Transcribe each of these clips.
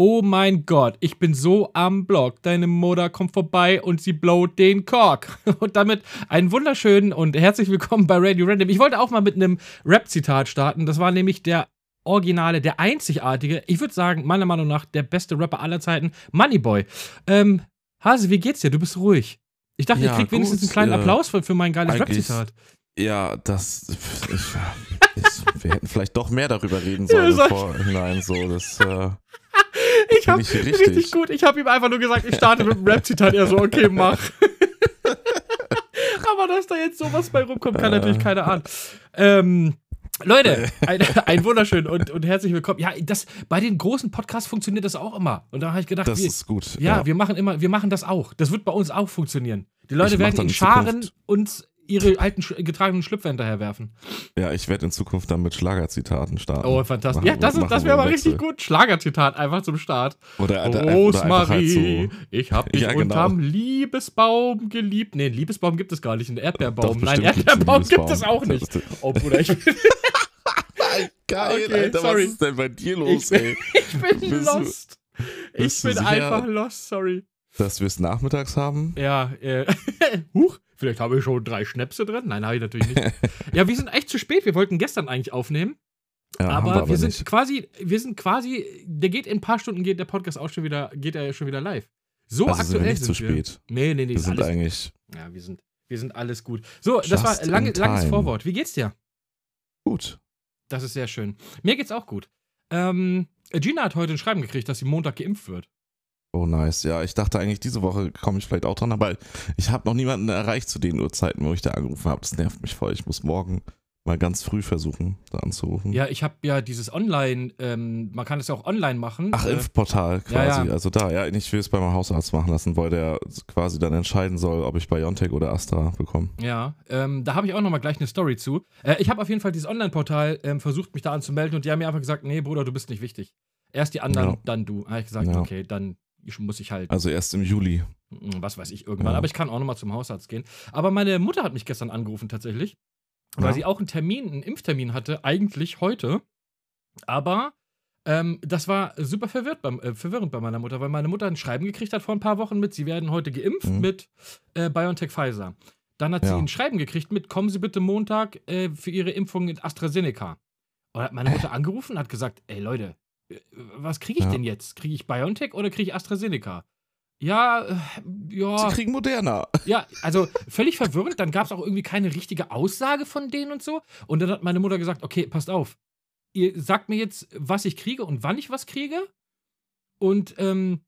Oh mein Gott, ich bin so am Block. Deine Mutter kommt vorbei und sie blowt den Kork. Und damit einen wunderschönen und herzlich willkommen bei Radio Random. Ich wollte auch mal mit einem Rap-Zitat starten. Das war nämlich der originale, der einzigartige, ich würde sagen, meiner Meinung nach der beste Rapper aller Zeiten, Moneyboy. Ähm, Hase, wie geht's dir? Du bist ruhig. Ich dachte, Ja, ich krieg wenigstens gut, einen kleinen äh, Applaus für, für mein geiles Rap-Zitat. Ja, das. Ich, ich, wir hätten vielleicht doch mehr darüber reden Ja, sollen sag- vorhinein. So, das. Äh, Ich hab ich richtig. richtig. gut. Ich habe ihm einfach nur gesagt, ich starte mit einem Rap-Zitat. Er so, okay, mach. Aber dass da jetzt sowas bei rumkommt, kann natürlich keiner ahnen. Ähm, Leute, ein, ein wunderschön und, und herzlich willkommen. Ja, das, bei den großen Podcasts funktioniert das auch immer. Und da habe ich gedacht, das wir, ist gut. ja, wir machen immer, wir machen das auch. Das wird bei uns auch funktionieren. Die Leute werden in Scharen Zukunft- uns ihre alten getragenen Schlüpfer hinterherwerfen. ja, ich werde in Zukunft dann mit Schlagerzitaten starten. Oh, fantastisch. Machen- Ja, das, ist, das wäre mal einen richtig gut. Schlagerzitat einfach zum Start. Oder, oder, oder einfach halt Rosmarie, so. ich hab dich Ja, genau. unterm Liebesbaum geliebt. Nee, Liebesbaum gibt es gar nicht, einen Erdbeerbaum. Doch, Nein, Erdbeerbaum gibt es auch nicht. Oh, Bruder, ich, Geil, Okay, Alter, sorry. was ist denn bei dir Ich los, bin- ey? ich bin Bist du- lost. Ich du bin sicher? einfach lost, sorry. Dass wir es nachmittags haben? Ja, äh, huch, vielleicht habe ich schon drei Schnäpse drin. Nein, habe ich natürlich nicht. ja, wir sind echt zu spät. Wir wollten gestern eigentlich aufnehmen. Ja, haben aber wir, sind nicht. quasi, wir sind quasi, der geht in ein paar Stunden, geht der Podcast auch schon wieder, geht er schon wieder live. So Also sind aktuell wir nicht zu sind wir. spät. Nee, nee, nee, Wir sind alles, eigentlich ja, wir sind, wir sind alles gut. So, das war lange, langes. Vorwort. Wie geht's dir? gut. Das ist sehr schön. Mir geht's auch gut. Ähm, Gina hat heute ein Schreiben gekriegt, dass sie Montag geimpft wird. Oh, nice. Ja, ich dachte eigentlich, diese Woche komme ich vielleicht auch dran, aber ich habe noch niemanden erreicht zu den Uhrzeiten, wo ich da angerufen habe. Das nervt mich voll. Ich muss morgen mal ganz früh versuchen, da anzurufen. Ja, ich habe ja dieses Online, ähm, man kann es ja auch online machen. Ach, Äh, Impfportal ja, quasi. ja. Also da, ja, ich will es bei meinem Hausarzt machen lassen, weil der quasi dann entscheiden soll, ob ich BioNTech oder Astra bekomme. Ja, ähm, da habe ich auch nochmal gleich eine Story zu. Äh, ich habe auf jeden Fall dieses Online-Portal ähm, versucht, mich da anzumelden und die haben mir einfach gesagt, nee, Bruder, du bist nicht wichtig. Erst die anderen, Ja. dann du. Da habe ich gesagt, Ja. okay, dann muss ich halt, Also erst im Juli. mm, was weiß ich, irgendwann. Ja. Aber ich kann auch nochmal zum Hausarzt gehen. Aber meine Mutter hat mich gestern angerufen tatsächlich, weil Ja. sie auch einen Termin, einen Impftermin hatte, eigentlich heute. Aber ähm, das war super verwirrt beim, äh, verwirrend bei meiner Mutter, weil meine Mutter ein Schreiben gekriegt hat vor ein paar Wochen mit, sie werden heute geimpft Mhm. mit äh, BioNTech Pfizer. Dann hat sie Ja. ein Schreiben gekriegt mit, kommen Sie bitte Montag äh, für Ihre Impfung mit AstraZeneca. Und hat meine Mutter angerufen und hat gesagt, ey Leute, was kriege ich Ja. denn jetzt? Kriege ich BioNTech oder kriege ich AstraZeneca? Ja, äh, ja. Sie kriegen Moderna. Ja, also völlig verwirrend. Dann gab es auch irgendwie keine richtige Aussage von denen und so. Und dann hat meine Mutter gesagt: Okay, passt auf. Ihr sagt mir jetzt, was ich kriege und wann ich was kriege. Und ähm,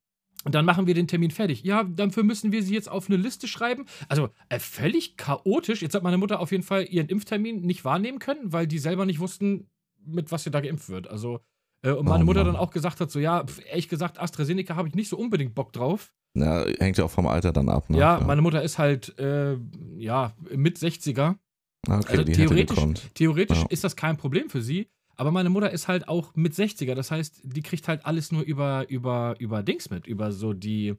dann machen wir den Termin fertig. Ja, dafür müssen wir sie jetzt auf eine Liste schreiben. Also äh, völlig chaotisch. Jetzt hat meine Mutter auf jeden Fall ihren Impftermin nicht wahrnehmen können, weil die selber nicht wussten, mit was sie da geimpft wird. Also, äh, und meine Oh Mutter dann auch gesagt hat: So, ja, ehrlich gesagt, AstraZeneca habe ich nicht so unbedingt Bock drauf. Ja, hängt ja auch vom Alter dann ab. Ne? Ja, meine Mutter ist halt, äh, ja, mit 60er. Ah, Okay, also theoretisch-. Theoretisch Ja. ist das kein Problem für sie. Aber meine Mutter ist halt auch mit 60er. Das heißt, die kriegt halt alles nur über, über, über Dings mit. Über so die,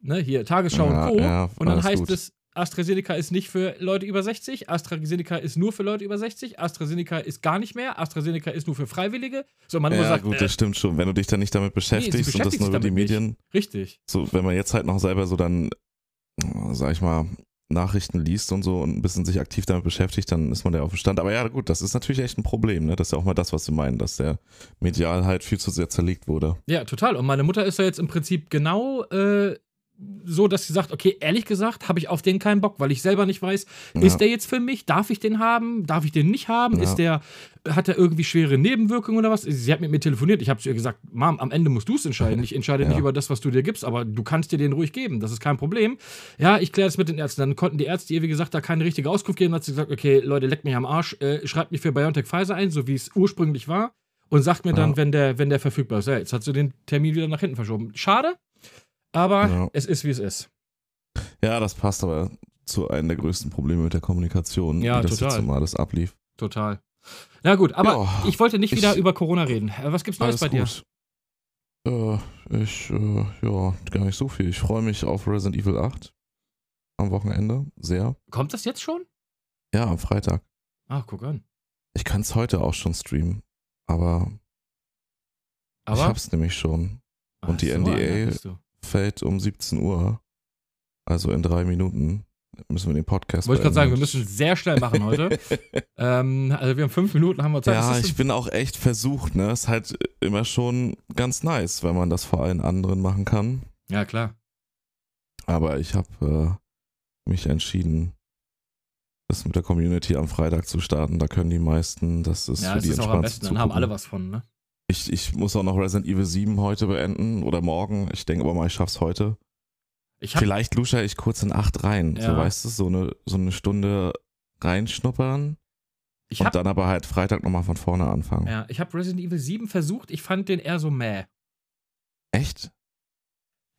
ne, hier, Tagesschau Ja, und Co. ja, und dann heißt gut. es, AstraZeneca ist nicht für Leute über 60, AstraZeneca ist nur für Leute über 60, AstraZeneca ist gar nicht mehr, AstraZeneca ist nur für Freiwillige. So, Mutter Ja, sagt, gut, äh, das stimmt schon. Wenn du dich dann nicht damit beschäftigst und das nur über die damit nicht. Medien, richtig. so, wenn man jetzt halt noch selber so dann, sag ich mal, Nachrichten liest und so und ein bisschen sich aktiv damit beschäftigt, dann ist man ja auf dem Stand. Aber ja, gut, das ist natürlich echt ein Problem, ne? Das ist ja auch mal das, was sie meinen, dass der medial halt viel zu sehr zerlegt wurde. Ja, total. Und meine Mutter ist ja jetzt im Prinzip genau äh, so, dass sie sagt, okay, ehrlich gesagt, habe ich auf den keinen Bock, weil ich selber nicht weiß, Ja. ist der jetzt für mich? Darf ich den haben? Darf ich den nicht haben? Ja. Ist der, hat er irgendwie schwere Nebenwirkungen oder was? Sie hat mit mir telefoniert. Ich habe zu ihr gesagt, Mom, am Ende musst du es entscheiden. Ich entscheide nicht Ja. über das, was du dir gibst, aber du kannst dir den ruhig geben. Das ist kein Problem. Ja, ich kläre das mit den Ärzten. Dann konnten die Ärzte ihr, wie gesagt, da keine richtige Auskunft geben. Dann hat sie gesagt, okay, Leute, leckt mich am Arsch, äh, schreibt mich für BioNTech Pfizer ein, so wie es ursprünglich war. Und sagt mir dann, wenn, der, wenn der verfügbar ist. Ja, jetzt hat sie den Termin wieder nach hinten verschoben. Schade, aber Ja. es ist, wie es ist. Ja, das passt aber zu einem der größten Probleme mit der Kommunikation, Ja, wie das total. jetzt mal das ablief. Total. Na gut, aber Ja, ich wollte nicht ich- wieder über Corona reden. Äh, Was gibt's Neues bei dir? gut. Äh, ich, äh, ja, gar nicht so viel. Ich freue mich auf Resident Evil 8 am Wochenende. Sehr. Kommt das jetzt schon? Ja, am Freitag. Ach, guck an. Ich kann es heute auch schon streamen, aber, ich Aber, hab's nämlich schon. Ach Und die so, NDA. Fällt um 17 Uhr. Also in drei Minuten müssen wir den Podcast Wollte ich gerade sagen, wir müssen sehr schnell machen heute. ähm, also wir haben fünf Minuten, haben wir Zeit. Ja, ich bin auch echt versucht, ne? Ist halt immer schon ganz nice, wenn man das vor allen anderen machen kann. ja, klar. Aber ich habe äh, mich entschieden, das mit der Community am Freitag zu starten. Da können die meisten, das ist Ja, für das die ist auch am besten. Dann haben alle was von, ne? Ich, ich muss auch noch Resident Evil 7 heute beenden oder morgen. Ich denke aber mal, ich schaff's heute. Ich Vielleicht lusche ich kurz in 8 rein. So Ja. weißt du, so eine, so eine Stunde reinschnuppern ich und dann aber halt Freitag nochmal von vorne anfangen. ja, ich hab Resident Evil 7 versucht. Ich fand den eher so mäh. Echt?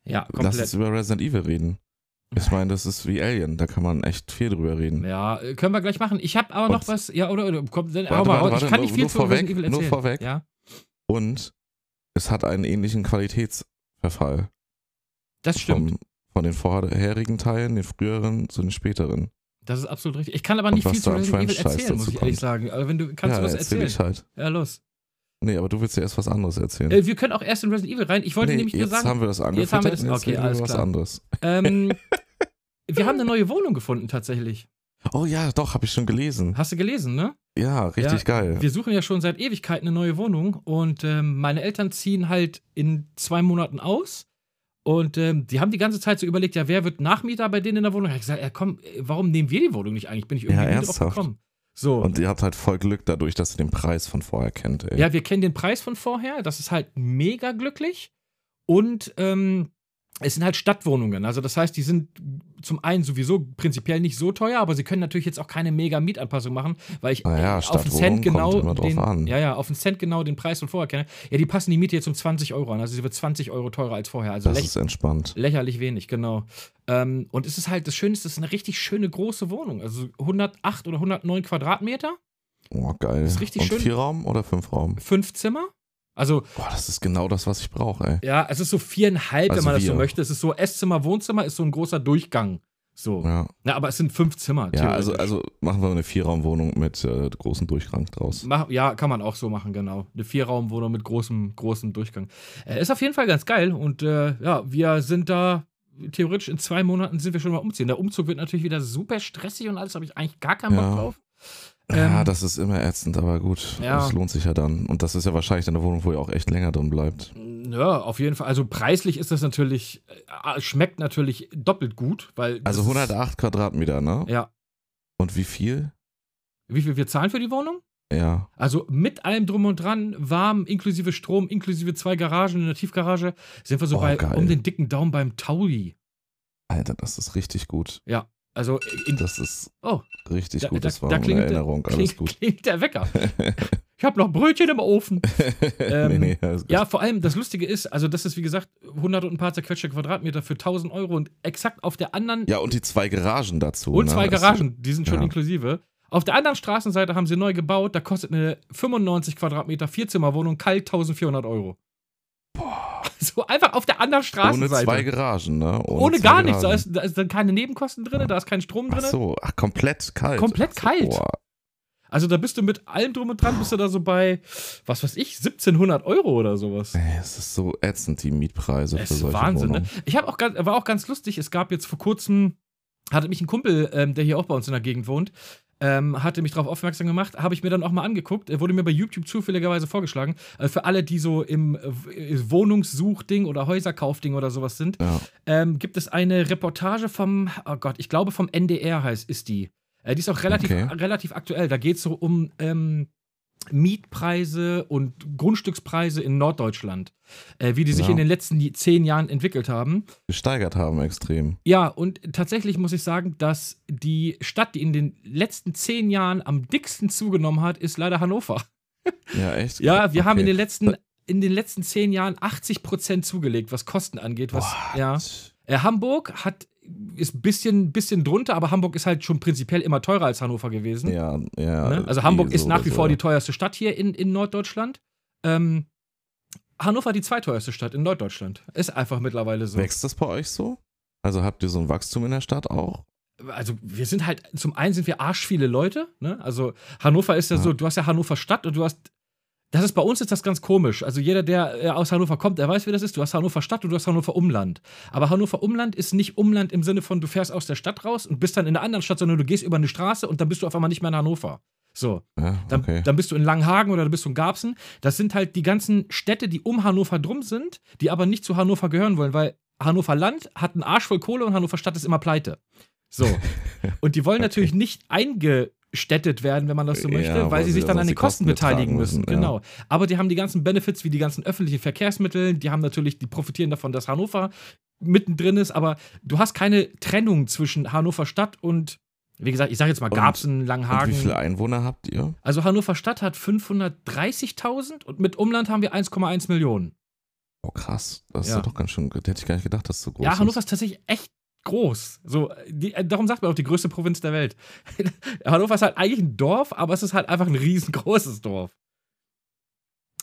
Ja, Lass uns komplett. über Resident Evil reden. Ich meine, das ist wie Alien, da kann man echt viel drüber reden. Ja, äh, können wir gleich machen. Ich habe aber noch Und- was. Ja, oder, oder komm, dann, Warte, mal warte, warte, ich kann nur- nicht viel nur zu vorweg, Resident Evil nur erzählen. vorweg. Ja, Und es hat einen ähnlichen Qualitätsverfall das stimmt. vom, von den vorherigen Teilen, den früheren zu den späteren. Das ist absolut richtig. Ich kann aber nicht viel zu Resident Evil erzählen, muss ich ehrlich kommt. sagen. Aber wenn du kannst ja, du was erzähl erzählen? ich halt. Ja, los. Nee, aber du willst ja erst was anderes erzählen. Äh, wir können auch erst in Resident Evil rein. Ich wollte nee, nämlich nur jetzt sagen, haben wir das jetzt angefüttert haben wir das- jetzt okay, alles was klar. anderes. ähm, wir haben eine neue Wohnung gefunden tatsächlich. Oh ja, doch, habe ich schon gelesen. Hast du gelesen, ne? Ja, richtig Ja, geil. Wir suchen ja schon seit Ewigkeiten eine neue Wohnung und ähm, meine Eltern ziehen halt in zwei Monaten aus. Und ähm, die haben die ganze Zeit so überlegt, ja, wer wird Nachmieter bei denen in der Wohnung? Ich habe gesagt, ja, komm, äh, warum nehmen wir die Wohnung nicht eigentlich? Bin ich irgendwie Ja, drauf ernsthaft? gekommen. So. Und ihr habt halt voll Glück dadurch, dass ihr den Preis von vorher kennt, ey. Ja, wir kennen den Preis von vorher. Das ist halt mega glücklich. Und ähm, es sind halt Stadtwohnungen. Also das heißt, die sind zum einen sowieso prinzipiell nicht so teuer, aber sie können natürlich jetzt auch keine mega Mietanpassung machen, weil ich äh, auf den Stadtwohnung Cent genau den, ja ja auf den Cent genau den Preis von vorher kenne. Ja, die passen die Miete jetzt um 20 Euro an. Also sie wird 20 Euro teurer als vorher. Also das ist entspannt. lächerlich wenig, genau. Ähm, und es ist halt das Schöne, ist, es ist eine richtig schöne große Wohnung. Also 108 oder 109 Quadratmeter, Oh, geil. Ist richtig Und schön. vier Raum oder fünf Raum? fünf Zimmer. Also Boah, das ist genau das, was ich brauche, ey. Ja, es ist so viereinhalb, wenn Also man das so möchte. Es ist so Esszimmer, Wohnzimmer, ist so ein großer Durchgang. So. Ja, Ja, aber es sind fünf Zimmer. ja also, also machen wir eine Vierraumwohnung mit äh, großem Durchgang draus. Mach, ja, kann man auch so machen, genau. Eine Vierraumwohnung mit großem, großem Durchgang. Äh, ist auf jeden Fall ganz geil. Und äh, ja, wir sind da. Theoretisch in zwei Monaten sind wir schon mal umziehen. Der Umzug wird natürlich wieder super stressig und alles, habe ich eigentlich gar keinen Bock Ja. drauf. Ja, Ähm, das ist immer ätzend, aber gut. Ja. Das lohnt sich ja dann. Und das ist ja wahrscheinlich eine Wohnung, wo ihr auch echt länger drin bleibt. Ja, auf jeden Fall. Also preislich ist das natürlich, äh, schmeckt natürlich doppelt gut, weil. Also ist- 108 Quadratmeter, ne? Ja. Und wie viel? Wie viel wir zahlen für die Wohnung? Ja. Also mit allem drum und dran, warm, inklusive Strom, inklusive zwei Garagen in der Tiefgarage, sind wir so Oh, bei geil. um den dicken Daumen beim Taui. Alter, das ist richtig gut. Also in, Das ist oh, richtig Da- gut. da- Das war da eine klingelt- Erinnerung. Alles klingt, gut. klingt der Wecker. Ich habe noch Brötchen im Ofen. Ähm, nee, nee, gut. Ja, vor allem das Lustige ist, also das ist wie gesagt 100 und ein paar zerquetschte Quadratmeter für 1000 Euro und exakt auf der anderen ja, und die zwei Garagen dazu. und ne? zwei Garagen, die sind schon ja. inklusive. Auf der anderen Straßenseite haben sie neu gebaut, da kostet eine 95 Quadratmeter Vierzimmerwohnung kalt 1400 Euro. So einfach auf der anderen Ohne Straßenseite. zwei Garagen, ne? Ohne zwei gar nichts. Da da ist dann keine Nebenkosten drin, da ist kein Strom Ach drin. so, ach, komplett kalt. Komplett Ach so, kalt. Boah. Also da bist du mit allem drum und dran, bist du da so bei, was weiß ich, 1700 Euro oder sowas. Ey, Es ist so ätzend, die Mietpreise Es für ist solche Wahnsinn, ne? Wohnungen. Ich habe auch ganz, war auch ganz lustig, es gab jetzt vor kurzem, hatte mich ein Kumpel, ähm, der hier auch bei uns in der Gegend wohnt, ähm, hatte mich darauf aufmerksam gemacht, habe ich mir dann auch mal angeguckt, er wurde mir bei YouTube zufälligerweise vorgeschlagen, äh, für alle, die so im äh, Wohnungssuchding oder Häuserkaufding oder sowas sind, Ja. ähm, gibt es eine Reportage vom, oh Gott, ich glaube vom NDR heißt, ist die. Äh, die ist auch relativ, Okay. relativ aktuell. Da geht es so um ähm, Mietpreise und Grundstückspreise in Norddeutschland, äh, wie die sich Ja. in den letzten zehn Jahren entwickelt haben. Gesteigert haben extrem. Ja, und tatsächlich muss ich sagen, dass die Stadt, die in den letzten zehn Jahren am dicksten zugenommen hat, ist leider Hannover. Ja, echt? Ja, wir haben in Okay. den letzten, in den letzten zehn Jahren 80 Prozent zugelegt, was Kosten angeht. Was, What? ja. Äh, Hamburg hat, ist ein bisschen, bisschen drunter, aber Hamburg ist halt schon prinzipiell immer teurer als Hannover gewesen. Ja, ja. ne? Also Hamburg eh ist so nach wie so, vor ja. die teuerste Stadt hier in, in Norddeutschland. Ähm, Hannover die zweiteuerste Stadt in Norddeutschland. Ist einfach mittlerweile so. Wächst das bei euch so? Also habt ihr so ein Wachstum in der Stadt auch? Also wir sind halt, zum einen sind wir arsch viele Leute. Ne? Also Hannover ist ja, Ja. so, du hast ja Hannover Stadt und du hast Das ist bei uns ist das ganz komisch. Also jeder, der äh, aus Hannover kommt, der weiß, wie das ist. Du hast Hannover Stadt und du hast Hannover Umland. Aber Hannover Umland ist nicht Umland im Sinne von, du fährst aus der Stadt raus und bist dann in einer anderen Stadt, sondern du gehst über eine Straße und dann bist du auf einmal nicht mehr in Hannover. So. Ja, Dann, okay. dann bist du in Langhagen oder du bist in Garbsen. Das sind halt die ganzen Städte, die um Hannover drum sind, die aber nicht zu Hannover gehören wollen, weil Hannover Land hat einen Arsch voll Kohle und Hannover Stadt ist immer pleite. So. Und die wollen Okay. natürlich nicht eingestädtet werden, wenn man das so Ja, möchte, weil, weil sie sich dann an den Kosten Kosten beteiligen müssen. müssen, ja. Genau. Aber die haben die ganzen Benefits wie die ganzen öffentlichen Verkehrsmittel, die haben natürlich, die profitieren davon, dass Hannover mittendrin ist, aber du hast keine Trennung zwischen Hannover Stadt und, wie gesagt, ich sage jetzt mal Und- Garbsen, Und Langhagen. wie viele Einwohner habt ihr? Also Hannover Stadt hat 530.000 und mit Umland haben wir 1,1 Millionen. Oh krass, das Ja. ist doch ganz schön, hätte ich gar nicht gedacht, dass es so groß ja, ist. Hannover ist tatsächlich echt groß. So, die, äh, darum sagt man auch die größte Provinz der Welt. Hannover ist halt eigentlich ein Dorf, aber es ist halt einfach ein riesengroßes Dorf.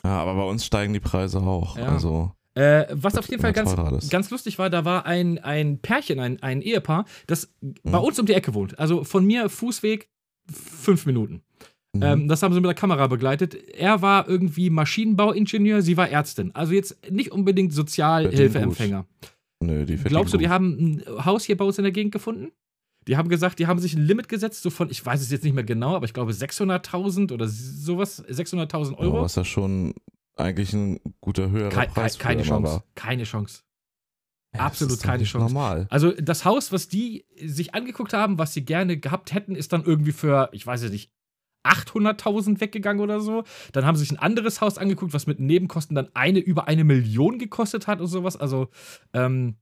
Ja, aber bei uns steigen die Preise auch. Ja. Also, Äh, was auf jeden Fall ganz, ganz lustig war, da war ein, ein Pärchen, ein, ein Ehepaar, das bei Mhm. uns um die Ecke wohnt. Also von mir Fußweg fünf Minuten. mhm. Ähm, das haben sie mit der Kamera begleitet. Er war irgendwie Maschinenbauingenieur, sie war Ärztin. Also jetzt nicht unbedingt Sozialhilfeempfänger. Nö, die Glaubst du, die haben ein Haus hier bei uns in der Gegend gefunden? Die haben gesagt, die haben sich ein Limit gesetzt, so von, ich weiß es jetzt nicht mehr genau, aber ich glaube 600.000 oder sowas, 600.000 Ja, Euro. was ja schon eigentlich ein guter höherer Kei- Preis kei- keine Chance. war. Keine Chance. Ja, Absolut das ist keine Chance. Normal. Also das Haus, was die sich angeguckt haben, was sie gerne gehabt hätten, ist dann irgendwie für, ich weiß es nicht, 800.000 weggegangen oder so. Dann haben sie sich ein anderes Haus angeguckt, was mit Nebenkosten dann eine über eine Million gekostet hat und sowas. Also ähm,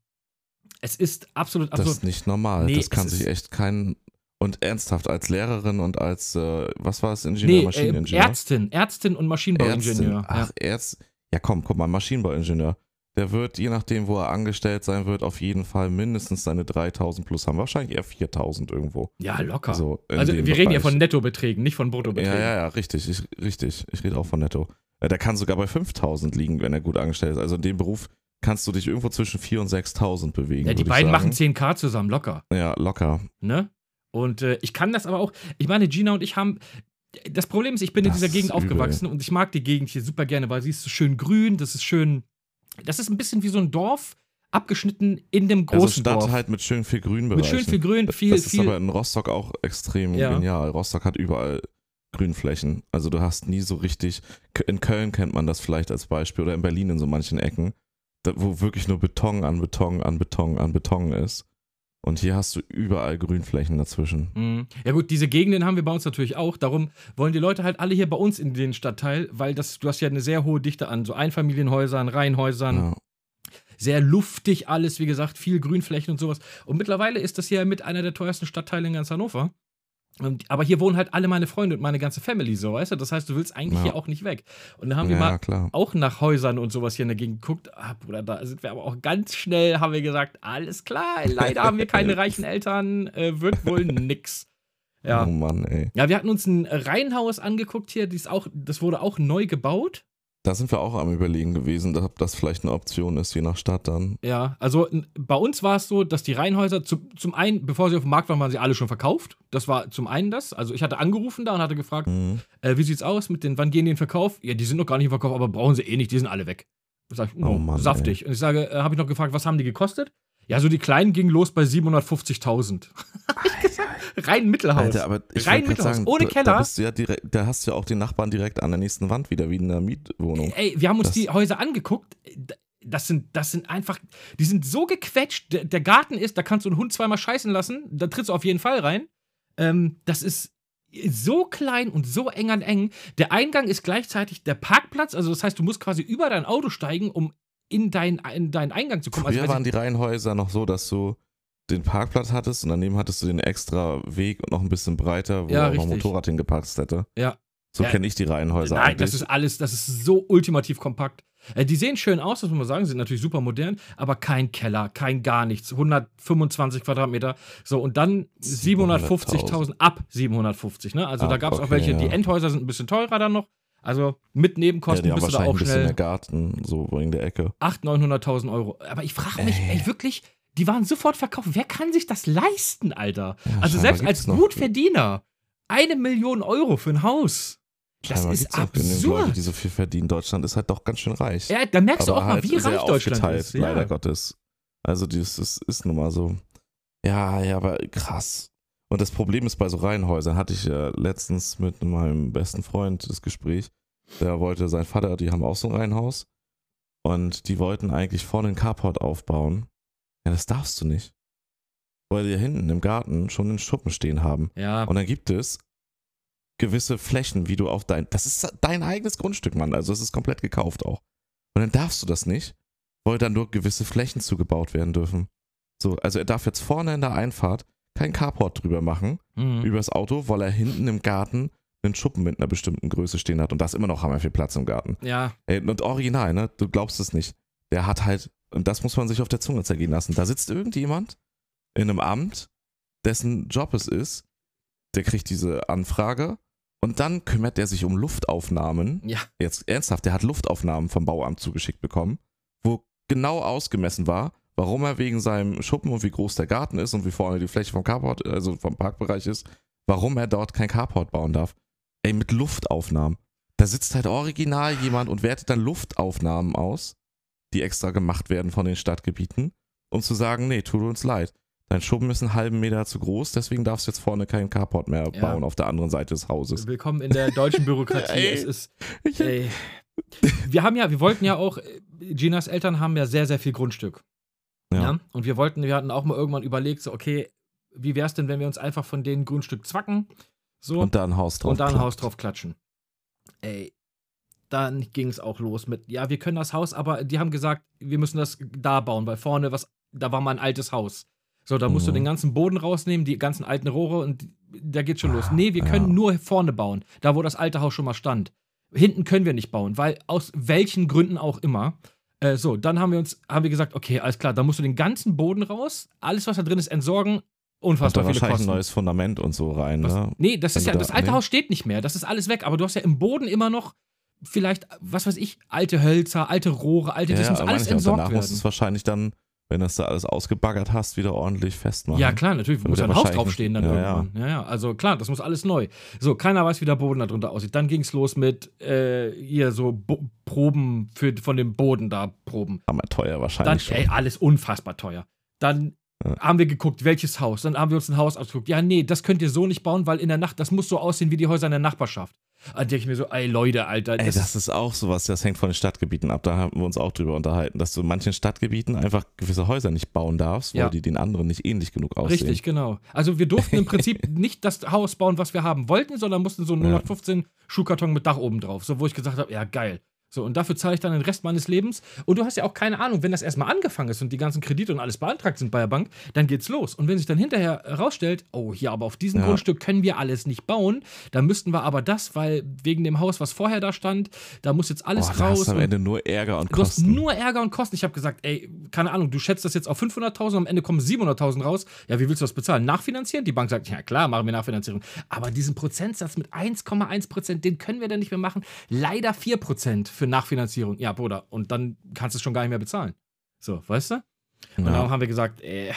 es ist absolut Das absurd. ist nicht normal. Nee, das kann sich echt kein. Und ernsthaft als Lehrerin und als, äh, was war es, Ingenieur, nee, äh, Maschineningenieur? Ärztin, Ärztin und Maschinenbauingenieur. Ärztin. Ach, Ärzt. Ja, komm, guck mal, Maschinenbauingenieur. Der wird, je nachdem, wo er angestellt sein wird, auf jeden Fall mindestens seine 3000 plus haben. Wahrscheinlich eher 4000 irgendwo. Ja, locker. So, in also wir dem reden ja Bereich. von Nettobeträgen, nicht von Bruttobeträgen. Ja, ja, ja, richtig, ich, richtig. Ich rede auch von Netto. Äh, Der kann sogar bei 5000 liegen, wenn er gut angestellt ist. Also in dem Beruf kannst du dich irgendwo zwischen 4 und 6000 bewegen. Ja, die beiden machen 10k zusammen, locker. Ja, locker. Ne? Und äh, ich kann das aber auch, ich meine, Gina und ich haben. Das Problem ist, ich bin in Das dieser Gegend aufgewachsen und ich mag die Gegend hier super gerne, weil sie ist so schön grün, das ist schön. Das ist ein bisschen wie so ein Dorf, abgeschnitten in dem Also großen Stadt Dorf. halt mit schön viel mit Grünbereichen. schön viel Grün, viel, das ist viel. aber in Rostock auch extrem Ja. genial. Rostock hat überall Grünflächen. Also du hast nie so richtig. In Köln kennt man das vielleicht als Beispiel oder in Berlin in so manchen Ecken, wo wirklich nur Beton an Beton an Beton an Beton ist. Und hier hast du überall Grünflächen dazwischen. Mhm. Ja gut, diese Gegenden haben wir bei uns natürlich auch. Darum wollen die Leute halt alle hier bei uns in den Stadtteil, weil das, du hast ja eine sehr hohe Dichte an so Einfamilienhäusern, Reihenhäusern. Ja. sehr luftig alles, wie gesagt, viel Grünflächen und sowas. Und mittlerweile ist das hier mit einer der teuersten Stadtteile in ganz Hannover. Aber hier wohnen halt alle meine Freunde und meine ganze Family so, weißt du? Das heißt, du willst eigentlich Ja. hier auch nicht weg. Und dann haben wir ja, mal klar. auch nach Häusern und sowas hier in der Gegend geguckt. Ah, Bruder, da sind wir aber auch ganz schnell, haben wir gesagt, alles klar, leider haben wir keine reichen Eltern, äh, wird wohl nix. Ja. Oh Mann, ey. Ja, wir hatten uns ein Reihenhaus angeguckt hier, die ist auch, das wurde auch neu gebaut. Da sind wir auch am Überlegen gewesen, ob das vielleicht eine Option ist, je nach Stadt dann. Ja, also bei uns war es so, dass die Reihenhäuser zum, zum einen, bevor sie auf dem Markt waren, waren sie alle schon verkauft. Das war zum einen das. Also ich hatte angerufen da und hatte gefragt, Mhm. äh, wie sieht's aus mit den, wann gehen die in Verkauf? Ja, die sind noch gar nicht im Verkauf, aber brauchen sie eh nicht, die sind alle weg. Ich sag, oh, Oh Mann, saftig. Und ich sage, äh, habe ich noch gefragt, was haben die gekostet? Ja, so die kleinen gingen los bei 750.000. Rein Mittelhaus. Alter, aber ich Rein Mittelhaus, sagen, ohne da- Keller. Da, bist du ja direkt, da hast du ja auch den Nachbarn direkt an der nächsten Wand wieder, wie in einer Mietwohnung. Ey, wir haben uns Das- die Häuser angeguckt. Das sind, das sind einfach, die sind so gequetscht. Der, der Garten ist, da kannst du einen Hund zweimal scheißen lassen, da trittst du auf jeden Fall rein. Ähm, das ist so klein und so eng an eng. Der Eingang ist gleichzeitig der Parkplatz, also das heißt, du musst quasi über dein Auto steigen, um in, dein, in deinen Eingang zu kommen. Früher also, waren die Reihenhäuser noch so, dass du den Parkplatz hattest und daneben hattest du den extra Weg und noch ein bisschen breiter, wo Ja, auch noch ein. Motorrad hingepackt hätte. Ja. So Ja. kenne ich die Reihenhäuser Nein, eigentlich. das ist alles, das ist so ultimativ kompakt. Äh, die sehen schön aus, das muss man sagen, sind natürlich super modern, aber kein Keller, kein gar nichts. 125 Quadratmeter. So, und dann 750.000 ab 750, ne? Also da Ah, gab es auch okay, welche, ja. die Endhäuser sind ein bisschen teurer dann noch. Also mit ja, Nebenkosten haben bist du da auch ein bisschen schnell der Garten, so in der Ecke. 800.000, 900.000 Euro. Aber ich frage mich, Ey. ey, wirklich, die waren sofort verkauft. Wer kann sich das leisten, Alter? Ja, also selbst als Gutverdiener, eine Million Euro für ein Haus. Das ist auch genügend Leute, absurd. die so viel verdienen. Deutschland ist halt doch ganz schön reich. Ja, da merkst du aber auch mal, halt wie sehr reich Deutschland ist. leider Ja. Gottes. Also das ist, ist nun mal so. Ja, ja, aber krass. Und das Problem ist bei so Reihenhäusern, hatte ich äh, letztens mit meinem besten Freund das Gespräch. Der wollte, sein Vater, die haben auch so ein Reihenhaus. Und die wollten eigentlich vorne einen Carport aufbauen. Ja, das darfst du nicht. Weil die hinten im Garten schon einen Schuppen stehen haben. ja. Und dann gibt es gewisse Flächen, wie du auf dein. Das ist dein eigenes Grundstück, Mann. Also es ist komplett gekauft auch. Und dann darfst du das nicht, weil dann nur gewisse Flächen zugebaut werden dürfen. So, also er darf jetzt vorne in der Einfahrt kein Carport drüber machen, Mhm. übers Auto, weil er hinten im Garten einen Schuppen mit einer bestimmten Größe stehen hat. Und das immer noch haben wir viel Platz im Garten. ja. Ey, und original, ne? Du glaubst es nicht. Der hat halt, und das muss man sich auf der Zunge zergehen lassen. Da sitzt irgendjemand in einem Amt, dessen Job es ist, der kriegt diese Anfrage und dann kümmert der sich um Luftaufnahmen. Ja. Jetzt ernsthaft, der hat Luftaufnahmen vom Bauamt zugeschickt bekommen, wo genau ausgemessen war, warum er wegen seinem Schuppen und wie groß der Garten ist und wie vorne die Fläche vom Carport, also vom Parkbereich ist, warum er dort kein Carport bauen darf. Ey, mit Luftaufnahmen. Da sitzt halt original jemand und wertet dann Luftaufnahmen aus, die extra gemacht werden von den Stadtgebieten, um zu sagen, nee, tut uns leid. Dein Schuppen ist einen halben Meter zu groß, deswegen darfst du jetzt vorne keinen Carport mehr Ja. bauen auf der anderen Seite des Hauses. Willkommen in der deutschen Bürokratie. Ey. es ist. Ey. Wir haben ja, wir wollten ja auch, Ginas Eltern haben ja sehr, sehr viel Grundstück. Ja. ja. Und wir wollten, wir hatten auch mal irgendwann überlegt, so, okay, wie wär's denn, wenn wir uns einfach von denen Grundstück zwacken? So, Und da ein Haus drauf. und da ein. Haus drauf klatschen. Ey, dann ging es auch los mit, ja, wir können das Haus, aber die haben gesagt, wir müssen das da bauen, weil vorne was, da war mal ein altes Haus. So, da musst du Mhm. den ganzen Boden rausnehmen, die ganzen alten Rohre und da geht schon los. Nee, wir können Ja. nur vorne bauen, da wo das alte Haus schon mal stand. Hinten können wir nicht bauen, weil aus welchen Gründen auch immer. Äh, so, dann haben wir uns, haben wir gesagt, okay, alles klar, da musst du den ganzen Boden raus, alles, was da drin ist, entsorgen, unfassbar da viele wahrscheinlich Kosten. ein neues Fundament und so rein, Was, ne? nee, das Wenn ist ja, da- das alte nee. Haus steht nicht mehr. Das ist alles weg. Aber du hast ja im Boden immer noch vielleicht, was weiß ich, alte Hölzer, alte Rohre, alte, das muss alles entsorgt Danach musst du werden. es wahrscheinlich dann, wenn du es da alles ausgebaggert hast, wieder ordentlich festmachen. Ja, klar, natürlich. Muss ja ja ein Haus draufstehen dann ja, irgendwann. Ja. ja, also klar, das muss alles neu. So, keiner weiß, wie der Boden darunter aussieht. Dann ging es los mit äh, hier so Bo Proben für, von dem Boden da, Proben. Aber teuer Dann, wahrscheinlich schon. ey, alles unfassbar teuer. Dann Ja. haben wir geguckt, welches Haus. Dann haben wir uns ein Haus ausgeguckt. Ja, nee, das könnt ihr so nicht bauen, weil in der Nacht, das muss so aussehen wie die Häuser in der Nachbarschaft. Da denke ich mir so, ey, Leute, Alter. Ey, das ist auch sowas, das hängt von den Stadtgebieten ab. Da haben wir uns auch drüber unterhalten, dass du in manchen Stadtgebieten einfach gewisse Häuser nicht bauen darfst, weil Ja. die den anderen nicht ähnlich genug aussehen. Richtig, genau. Also wir durften im Prinzip nicht das Haus bauen, was wir haben wollten, sondern mussten so einen Ja. 115 Schuhkarton mit Dach oben drauf. So, wo ich gesagt habe, ja, geil. So, und dafür zahle ich dann den Rest meines Lebens. Und du hast ja auch keine Ahnung, wenn das erstmal angefangen ist und die ganzen Kredite und alles beantragt sind bei der Bank, dann geht's los. Und wenn sich dann hinterher herausstellt, oh, hier, aber auf diesem Ja. Grundstück können wir alles nicht bauen, dann müssten wir aber das, weil wegen dem Haus, was vorher da stand, da muss jetzt alles Boah, raus. hast du am und- Ende nur Ärger und Du hast Kosten. nur Ärger und Kosten. Ich habe gesagt, ey, keine Ahnung, du schätzt das jetzt auf 500.000, am Ende kommen 700.000 raus. Ja, wie willst du das bezahlen? Nachfinanzieren? Die Bank sagt, ja klar, machen wir Nachfinanzierung. Aber diesen Prozentsatz mit 1,1 Prozent, den können wir dann nicht mehr machen. Leider 4 Prozent für Nachfinanzierung. Ja, Bruder, und dann kannst du es schon gar nicht mehr bezahlen. So, weißt du? Und Ja. darum haben wir gesagt, ey,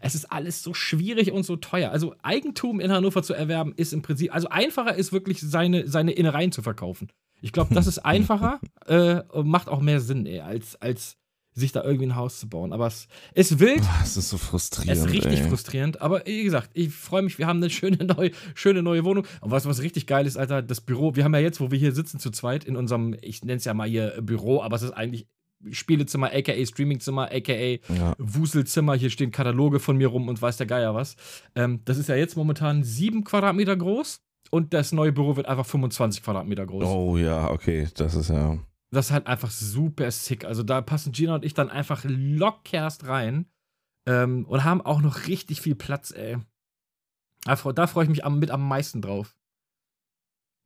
es ist alles so schwierig und so teuer. Also Eigentum in Hannover zu erwerben ist im Prinzip, also einfacher ist wirklich seine, seine Innereien zu verkaufen. Ich glaube, das ist einfacher äh, und macht auch mehr Sinn, ey, als, als sich da irgendwie ein Haus zu bauen. Aber es ist wild, Boah, es ist so frustrierend. es ist richtig ey. frustrierend. Aber wie gesagt, ich freue mich, wir haben eine schöne neue, schöne neue Wohnung. Und was, was richtig geil ist, Alter, das Büro, wir haben ja jetzt, wo wir hier sitzen zu zweit, in unserem, ich nenne es ja mal hier Büro, aber es ist eigentlich Spielezimmer, aka Streamingzimmer, aka Ja. Wuselzimmer, hier stehen Kataloge von mir rum und weiß der Geier was. Ähm, das ist ja jetzt momentan sieben Quadratmeter groß und das neue Büro wird einfach 25 Quadratmeter groß. Oh ja, okay, das ist ja. Das ist halt einfach super sick. Also da passen Gina und ich dann einfach lockerst rein ähm, und haben auch noch richtig viel Platz, ey. Da, freu- da freue ich mich am, mit am meisten drauf.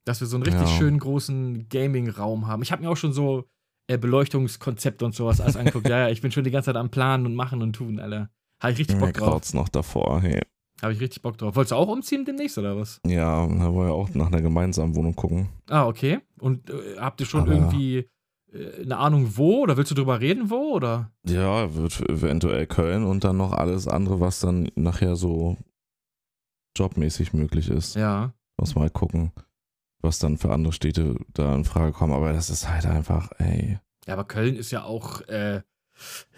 Dass wir so einen richtig Ja. schönen großen Gaming-Raum haben. Ich habe mir auch schon so äh, Beleuchtungskonzepte und sowas alles angeguckt. ja, ja, ich bin schon die ganze Zeit am Planen und machen und tun, Alter. Habe ich richtig Bock drauf. graut's noch davor. Hey. Habe ich richtig Bock drauf. Wolltest du auch umziehen demnächst oder was? Ja, da wollen wir auch nach einer gemeinsamen Wohnung gucken. Ah, okay. Und äh, habt ihr schon Aber- irgendwie eine Ahnung wo? Oder willst du drüber reden, wo? Oder? Ja, wird eventuell Köln und dann noch alles andere, was dann nachher so jobmäßig möglich ist. Ja. Muss mal gucken. was dann für andere Städte da in Frage kommen. Aber das ist halt einfach, ey. Ja, aber Köln ist ja auch, äh,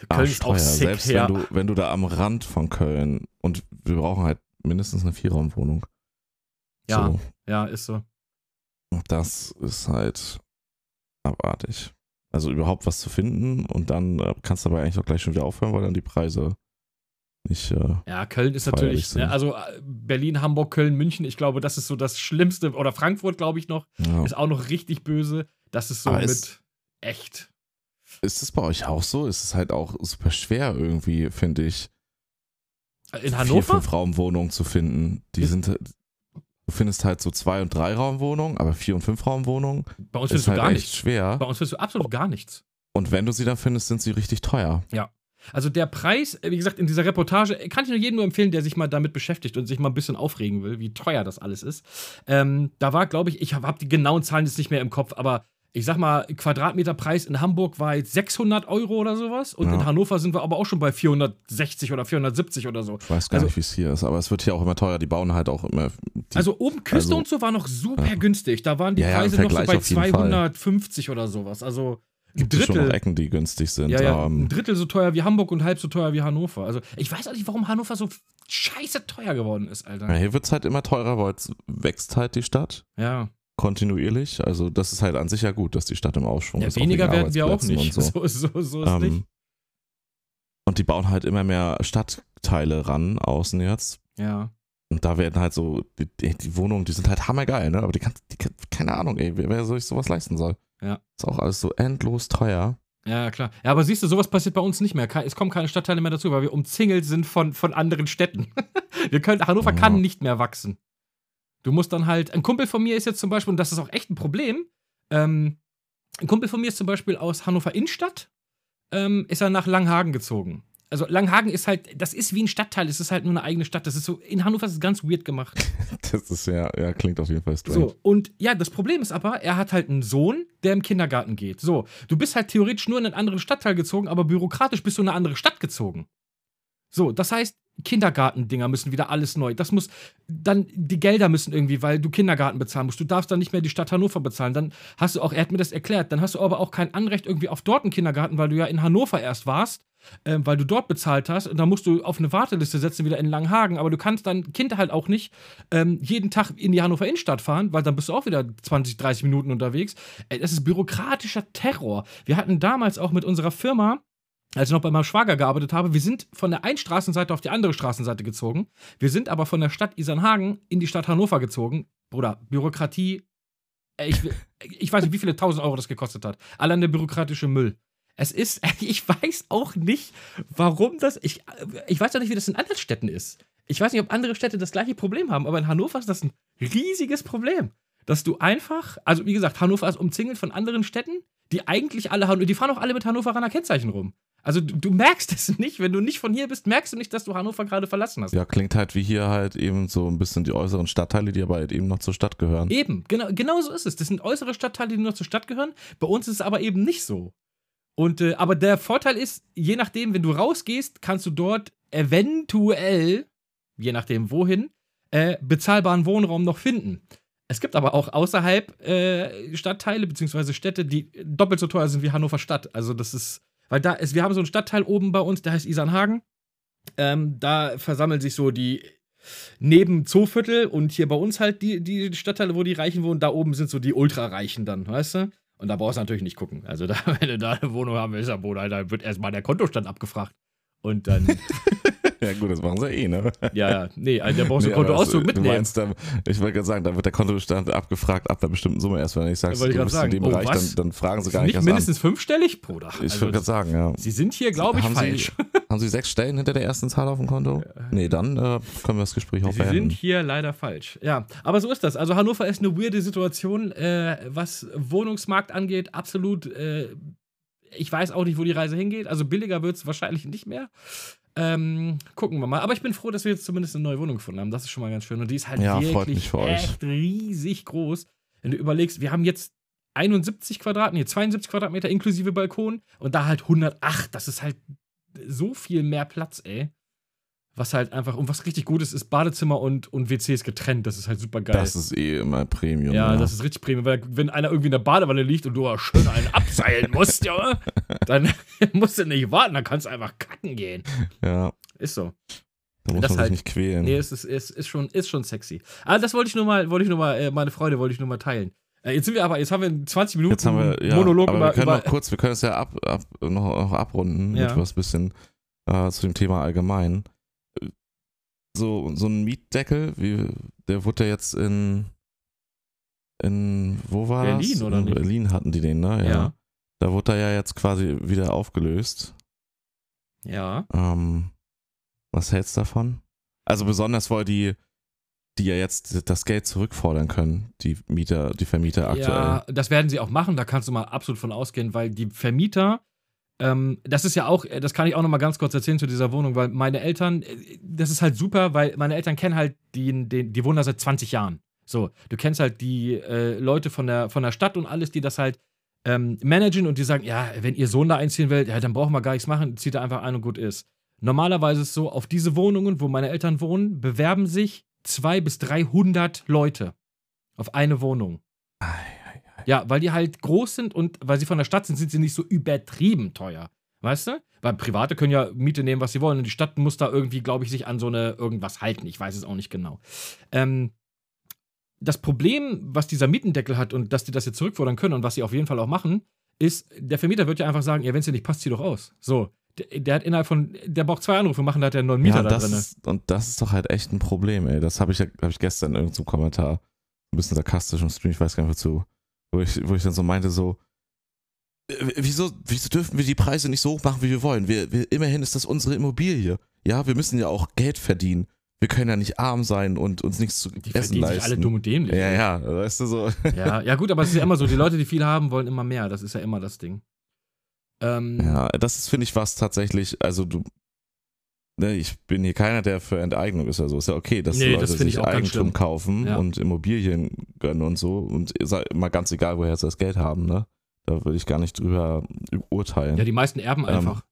Köln ist auch sick, Selbst ja. wenn, du, wenn du da am Rand von Köln und wir brauchen halt mindestens eine Vierraumwohnung. Ja. So, Ja, ist so. das ist halt abartig. Also überhaupt was zu finden und dann äh, kannst du aber eigentlich auch gleich schon wieder aufhören, weil dann die Preise nicht. Äh, Ja, Köln ist natürlich, ne, also äh, Berlin, Hamburg, Köln, München, ich glaube, das ist so das Schlimmste. Oder Frankfurt, glaube ich noch, ja. ist auch noch richtig böse. Das ist so Aber mit ist- echt. Ist es bei euch auch so? Ist es halt auch super schwer irgendwie, finde ich, In vier, Hannover? fünf Raumwohnungen zu finden. Die Ist- sind, du findest halt so zwei und drei Raumwohnungen, aber vier und fünf Raumwohnungen Bei uns ist findest du halt gar echt nichts. schwer. Bei uns findest du absolut gar nichts. Und wenn du sie dann findest, sind sie richtig teuer. Also der Preis, äh, wie gesagt, in dieser Reportage äh, kann ich nur jedem nur empfehlen, der sich mal damit beschäftigt und sich mal ein bisschen aufregen will, wie teuer das alles ist. Ähm, da war, glaube ich, ich habe hab die genauen Zahlen jetzt nicht mehr im Kopf, aber ich sag mal, Quadratmeterpreis in Hamburg war jetzt 600 Euro oder sowas und Ja. in Hannover sind wir aber auch schon bei 460 oder 470 oder so. Ich weiß gar Also- nicht, wie es hier ist, aber es wird hier auch immer teuer. Die bauen halt auch immer. Die, Also oben Küste also- und so war noch super Ja. günstig. Da waren die Ja, Preise noch so bei auf jeden Fall. 250 oder sowas. Also ein gibt es schon noch Drittel. Ecken, die günstig sind. Ja, ja, ähm, ein Drittel so teuer wie Hamburg und halb so teuer wie Hannover. Also ich weiß auch nicht, warum Hannover so scheiße teuer geworden ist, Alter. ja, hier wird es halt immer teurer, weil es wächst halt die Stadt Ja, kontinuierlich. Also das ist halt an sich ja gut, dass die Stadt im Aufschwung ja ist. weniger werden wir auch nicht. Und so. So, so, so ist Ähm, nicht. und die bauen halt immer mehr Stadtteile ran, außen jetzt. Ja. Und da werden halt so, die, die, Wohnungen, die sind halt hammergeil, ne? Aber die kannst, die, kann- keine Ahnung, ey, wer, wer sich sowas leisten soll. Ja. Ist auch alles so endlos teuer. Ja, klar. Ja, aber siehst du, sowas passiert bei uns nicht mehr. Es kommen keine Stadtteile mehr dazu, weil wir umzingelt sind von, von anderen Städten. wir können, Hannover Ja. kann nicht mehr wachsen. Du musst dann halt, ein Kumpel von mir ist jetzt zum Beispiel, und das ist auch echt ein Problem, ähm, ein Kumpel von mir ist zum Beispiel aus Hannover Innenstadt, ähm, ist er nach Langhagen gezogen. Also Langhagen ist halt, das ist wie ein Stadtteil, es ist halt nur eine eigene Stadt. Das ist so, in Hannover ist es ganz weird gemacht. Das ist ja, ja, klingt auf jeden Fall strange. So, und ja, das Problem ist aber, er hat halt einen Sohn, der im Kindergarten geht. So, du bist halt theoretisch nur in einen anderen Stadtteil gezogen, aber bürokratisch bist du in eine andere Stadt gezogen. So, das heißt, Kindergartendinger müssen wieder alles neu. Das muss, dann die Gelder müssen irgendwie, weil du Kindergarten bezahlen musst. Du darfst dann nicht mehr die Stadt Hannover bezahlen. Dann hast du auch, er hat mir das erklärt, dann hast du aber auch kein Anrecht irgendwie auf dort einen Kindergarten, weil du ja in Hannover erst warst, ähm, weil du dort bezahlt hast. Und dann musst du auf eine Warteliste setzen, wieder in Langhagen. Aber du kannst dein Kind halt auch nicht ähm, jeden Tag in die Hannover Innenstadt fahren, weil dann bist du auch wieder 20, 30 Minuten unterwegs. Ey, das ist bürokratischer Terror. Wir hatten damals auch mit unserer Firma, als ich noch bei meinem Schwager gearbeitet habe, wir sind von der einen Straßenseite auf die andere Straßenseite gezogen. Wir sind aber von der Stadt Isernhagen in die Stadt Hannover gezogen. Bruder, Bürokratie. ey, Ich, ich weiß nicht, wie viele tausend Euro das gekostet hat. Allein der bürokratische Müll. Es ist, ich weiß auch nicht, warum das, ich, ich weiß auch nicht, wie das in anderen Städten ist. Ich weiß nicht, ob andere Städte das gleiche Problem haben, aber in Hannover ist das ein riesiges Problem. Dass du einfach, also wie gesagt, Hannover ist umzingelt von anderen Städten, die eigentlich alle, Han- die fahren auch alle mit Hannoveraner Kennzeichen rum. Also du, du merkst es nicht, wenn du nicht von hier bist, merkst du nicht, dass du Hannover gerade verlassen hast. Ja, klingt halt wie hier halt eben so ein bisschen die äußeren Stadtteile, die aber halt eben noch zur Stadt gehören. Eben, genau, genau so ist es. Das sind äußere Stadtteile, die nur zur Stadt gehören. Bei uns ist es aber eben nicht so. Und, äh, aber der Vorteil ist, je nachdem, wenn du rausgehst, kannst du dort eventuell, je nachdem wohin, äh, bezahlbaren Wohnraum noch finden. Es gibt aber auch außerhalb äh, Stadtteile bzw. Städte, die doppelt so teuer sind wie Hannover Stadt. Also das ist, weil da ist, wir haben so einen Stadtteil oben bei uns, der heißt Isernhagen. Ähm, da versammeln sich so die neben Zooviertel und hier bei uns halt die, die Stadtteile, wo die Reichen wohnen, da oben sind so die Ultrareichen dann, weißt du? Und da brauchst du natürlich nicht gucken. Also da, wenn du da eine Wohnung haben willst, Boden, Alter, wird erstmal der Kontostand abgefragt. Und dann, Ja, gut, das machen sie eh, ne? ja, ja, nee, also da brauchst du Nee, Kontoauszug mitnehmen. Du meinst, dann, ich wollte gerade sagen, da wird der Kontostand abgefragt ab einer bestimmten Summe erst, wenn ich sagst, Ja, du bist grad in dem sagen. Oh, Bereich, dann, dann fragen sie gar nicht nicht mindestens fünfstellig, Bruder. an. Ich Also, würde gerade sagen, ja. Sie sind hier, glaube ich, Haben Sie- falsch. Haben Sie sechs Stellen hinter der ersten Zahl auf dem Konto? Nee, dann äh, können wir das Gespräch auch Sie sind hier leider falsch. Ja, aber so ist das. Also Hannover ist eine weirde Situation, äh, was Wohnungsmarkt angeht. Absolut. Äh, ich weiß auch nicht, wo die Reise hingeht. Also billiger wird es wahrscheinlich nicht mehr. Ähm, gucken wir mal. Aber ich bin froh, dass wir jetzt zumindest eine neue Wohnung gefunden haben. Das ist schon mal ganz schön. Und die ist halt Ja, wirklich echt riesig groß. Wenn du überlegst, wir haben jetzt 71 Quadratmeter, nee, 72 Quadratmeter inklusive Balkon und da halt 108. Das ist halt so viel mehr Platz, ey. Was halt einfach, und was richtig gut ist, ist Badezimmer und, und WCs getrennt. Das ist halt super geil. Das ist eh immer Premium. ja, das ist richtig Premium, weil wenn einer irgendwie in der Badewanne liegt und du auch schön einen abseilen musst, Junge, dann musst du nicht warten, dann kannst du einfach kacken gehen. ja, Ist so. da muss Das man halt- sich nicht quälen. Nee, es ist, es ist, schon, ist schon sexy. Aber das wollte ich nur mal, wollte ich nur mal, äh, meine Freude wollte ich nur mal teilen. Äh, jetzt sind wir aber, jetzt haben wir in 20 Minuten Jetzt haben wir, ja, Monolog aber über, wir können über noch kurz, wir können es ja ab, ab, noch, noch abrunden Ja. mit was bisschen äh, zu dem Thema allgemein. So, so ein Mietdeckel, wie, der wurde ja jetzt in, in, wo war Berlin, das? oder in nicht? Berlin hatten die den, ne? Ja. Da wurde er ja jetzt quasi wieder aufgelöst. Ja. Ähm, was hältst du davon? Also besonders, weil die, die ja jetzt das Geld zurückfordern können, die Mieter, die Vermieter aktuell. Ja, das werden sie auch machen, da kannst du mal absolut von ausgehen, weil die Vermieter, ähm, das ist ja auch, äh, das kann ich auch noch mal ganz kurz erzählen zu dieser Wohnung, weil meine Eltern, äh, das ist halt super, weil meine Eltern kennen halt die, den, die wohnen da seit 20 Jahren. So, du kennst halt die äh, Leute von der, von der Stadt und alles, die das halt ähm, managen und die sagen, ja, wenn ihr Sohn da einziehen will, ja, dann brauchen wir gar nichts machen, zieht er einfach ein und gut ist. Normalerweise ist es so, auf diese Wohnungen, wo meine Eltern wohnen, bewerben sich zwei bis 300 Leute auf eine Wohnung. Ei. Ja, weil die halt groß sind und weil sie von der Stadt sind, sind sie nicht so übertrieben teuer. Weißt du? Weil Private können ja Miete nehmen, was sie wollen. Und die Stadt muss da irgendwie, glaube ich, sich an so eine irgendwas halten. Ich weiß es auch nicht genau. Ähm, das Problem, was dieser Mietendeckel hat und dass die das jetzt zurückfordern können und was sie auf jeden Fall auch machen, ist, der Vermieter wird ja einfach sagen, ja, wenn es dir nicht passt, zieh doch aus. So. Der, der hat innerhalb von, der braucht zwei Anrufe machen, da hat er einen neuen Mieter ja, da drin. ist, und das ist doch halt echt ein Problem, ey. Das habe ich ja, habe ich gestern in irgendeinem Kommentar ein bisschen sarkastisch im Stream, ich weiß gar nicht wozu, wo ich, wo ich dann so meinte, so, äh, wieso, wieso dürfen wir die Preise nicht so hoch machen, wie wir wollen? Wir, wir, immerhin ist das unsere Immobilie. Ja, wir müssen ja auch Geld verdienen. Wir können ja nicht arm sein und uns nichts zu Die essen verdienen sich leisten. alle dumm und dämlich. ja, ja, weißt du so. Ja, ja, gut, aber es ist ja immer so, die Leute, die viel haben, wollen immer mehr. Das ist ja immer das Ding. Ähm, Ja, das ist, finde ich, was tatsächlich, also du, ne, ich bin hier keiner, der für Enteignung ist, also ist ja okay, dass Nee, die Leute das sich Eigentum kaufen Ja. und Immobilien gönnen und so und mal ganz egal, woher sie das Geld haben, ne? Da würde ich gar nicht drüber urteilen. ja, die meisten erben Ähm, einfach.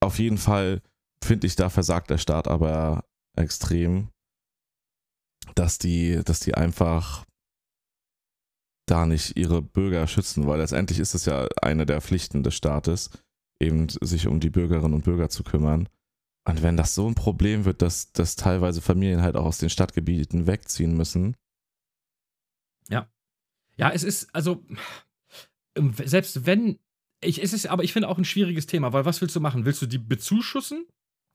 Auf jeden Fall finde ich, da versagt der Staat aber extrem, dass die, dass die einfach da nicht ihre Bürger schützen, weil letztendlich ist es ja eine der Pflichten des Staates, eben sich um die Bürgerinnen und Bürger zu kümmern. Und wenn das so ein Problem wird, dass, dass teilweise Familien halt auch aus den Stadtgebieten wegziehen müssen, Ja, es ist, also, selbst wenn, ich, es ist, aber ich finde auch ein schwieriges Thema, weil was willst du machen? Willst du die bezuschussen?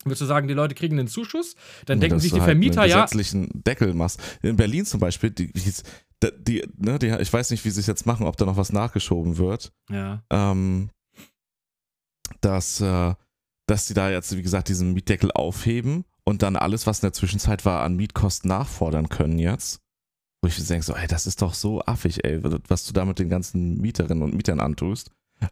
Willst du sagen, die Leute kriegen einen Zuschuss? Dann denken dass sich die halt Vermieter, ja, gesetzlichen Deckel machst. In Berlin zum Beispiel, die, die, die, ne, die, ich weiß nicht, wie sie es jetzt machen, ob da noch was nachgeschoben wird. ja, ähm, dass, äh, dass die da jetzt, wie gesagt, diesen Mietdeckel aufheben und dann alles, was in der Zwischenzeit war, an Mietkosten nachfordern können jetzt. Wo ich denke so, ey, das ist doch so affig, ey, was du da mit den ganzen Mieterinnen und Mietern antust.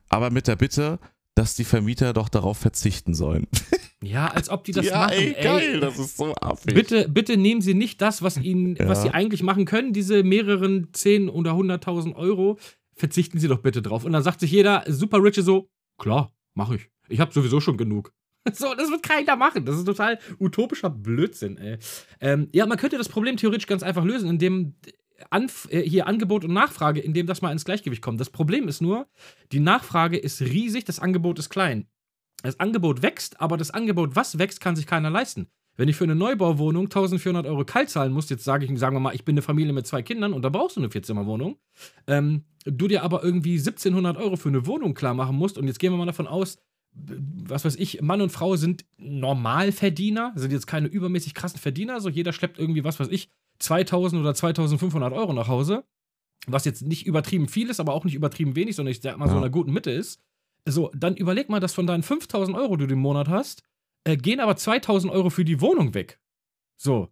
Aber mit der Bitte, dass die Vermieter doch darauf verzichten sollen. ja, als ob die das ja, machen. ey, geil, das ist so affig. Bitte, bitte nehmen Sie nicht das, was Ihnen, Ja. was Sie eigentlich machen können, diese mehreren 10 oder 100.000 Euro, verzichten Sie doch bitte drauf. Und dann sagt sich jeder super Riche so, klar, mache ich. Ich habe sowieso schon genug. So, das wird keiner machen. Das ist total utopischer Blödsinn, ey. Ähm, ja, man könnte das Problem theoretisch ganz einfach lösen, indem Anf äh, hier Angebot und Nachfrage, indem das mal ins Gleichgewicht kommt. Das Problem ist nur, die Nachfrage ist riesig, das Angebot ist klein. Das Angebot wächst, aber das Angebot, was wächst, kann sich keiner leisten. Wenn ich für eine Neubauwohnung 1400 Euro kalt zahlen muss, jetzt sage ich, sagen wir mal, ich bin eine Familie mit zwei Kindern und da brauchst du eine Vierzimmerwohnung, ähm, du dir aber irgendwie 1700 Euro für eine Wohnung klar machen musst und jetzt gehen wir mal davon aus, was weiß ich, Mann und Frau sind Normalverdiener, sind jetzt keine übermäßig krassen Verdiener, so jeder schleppt irgendwie, was weiß ich, 2000 oder 2500 Euro nach Hause, was jetzt nicht übertrieben viel ist, aber auch nicht übertrieben wenig, sondern ich sag mal so in Ja. einer guten Mitte ist. So, dann überleg mal, dass von deinen 5000 Euro, die du im Monat hast, äh, gehen aber 2000 Euro für die Wohnung weg. So.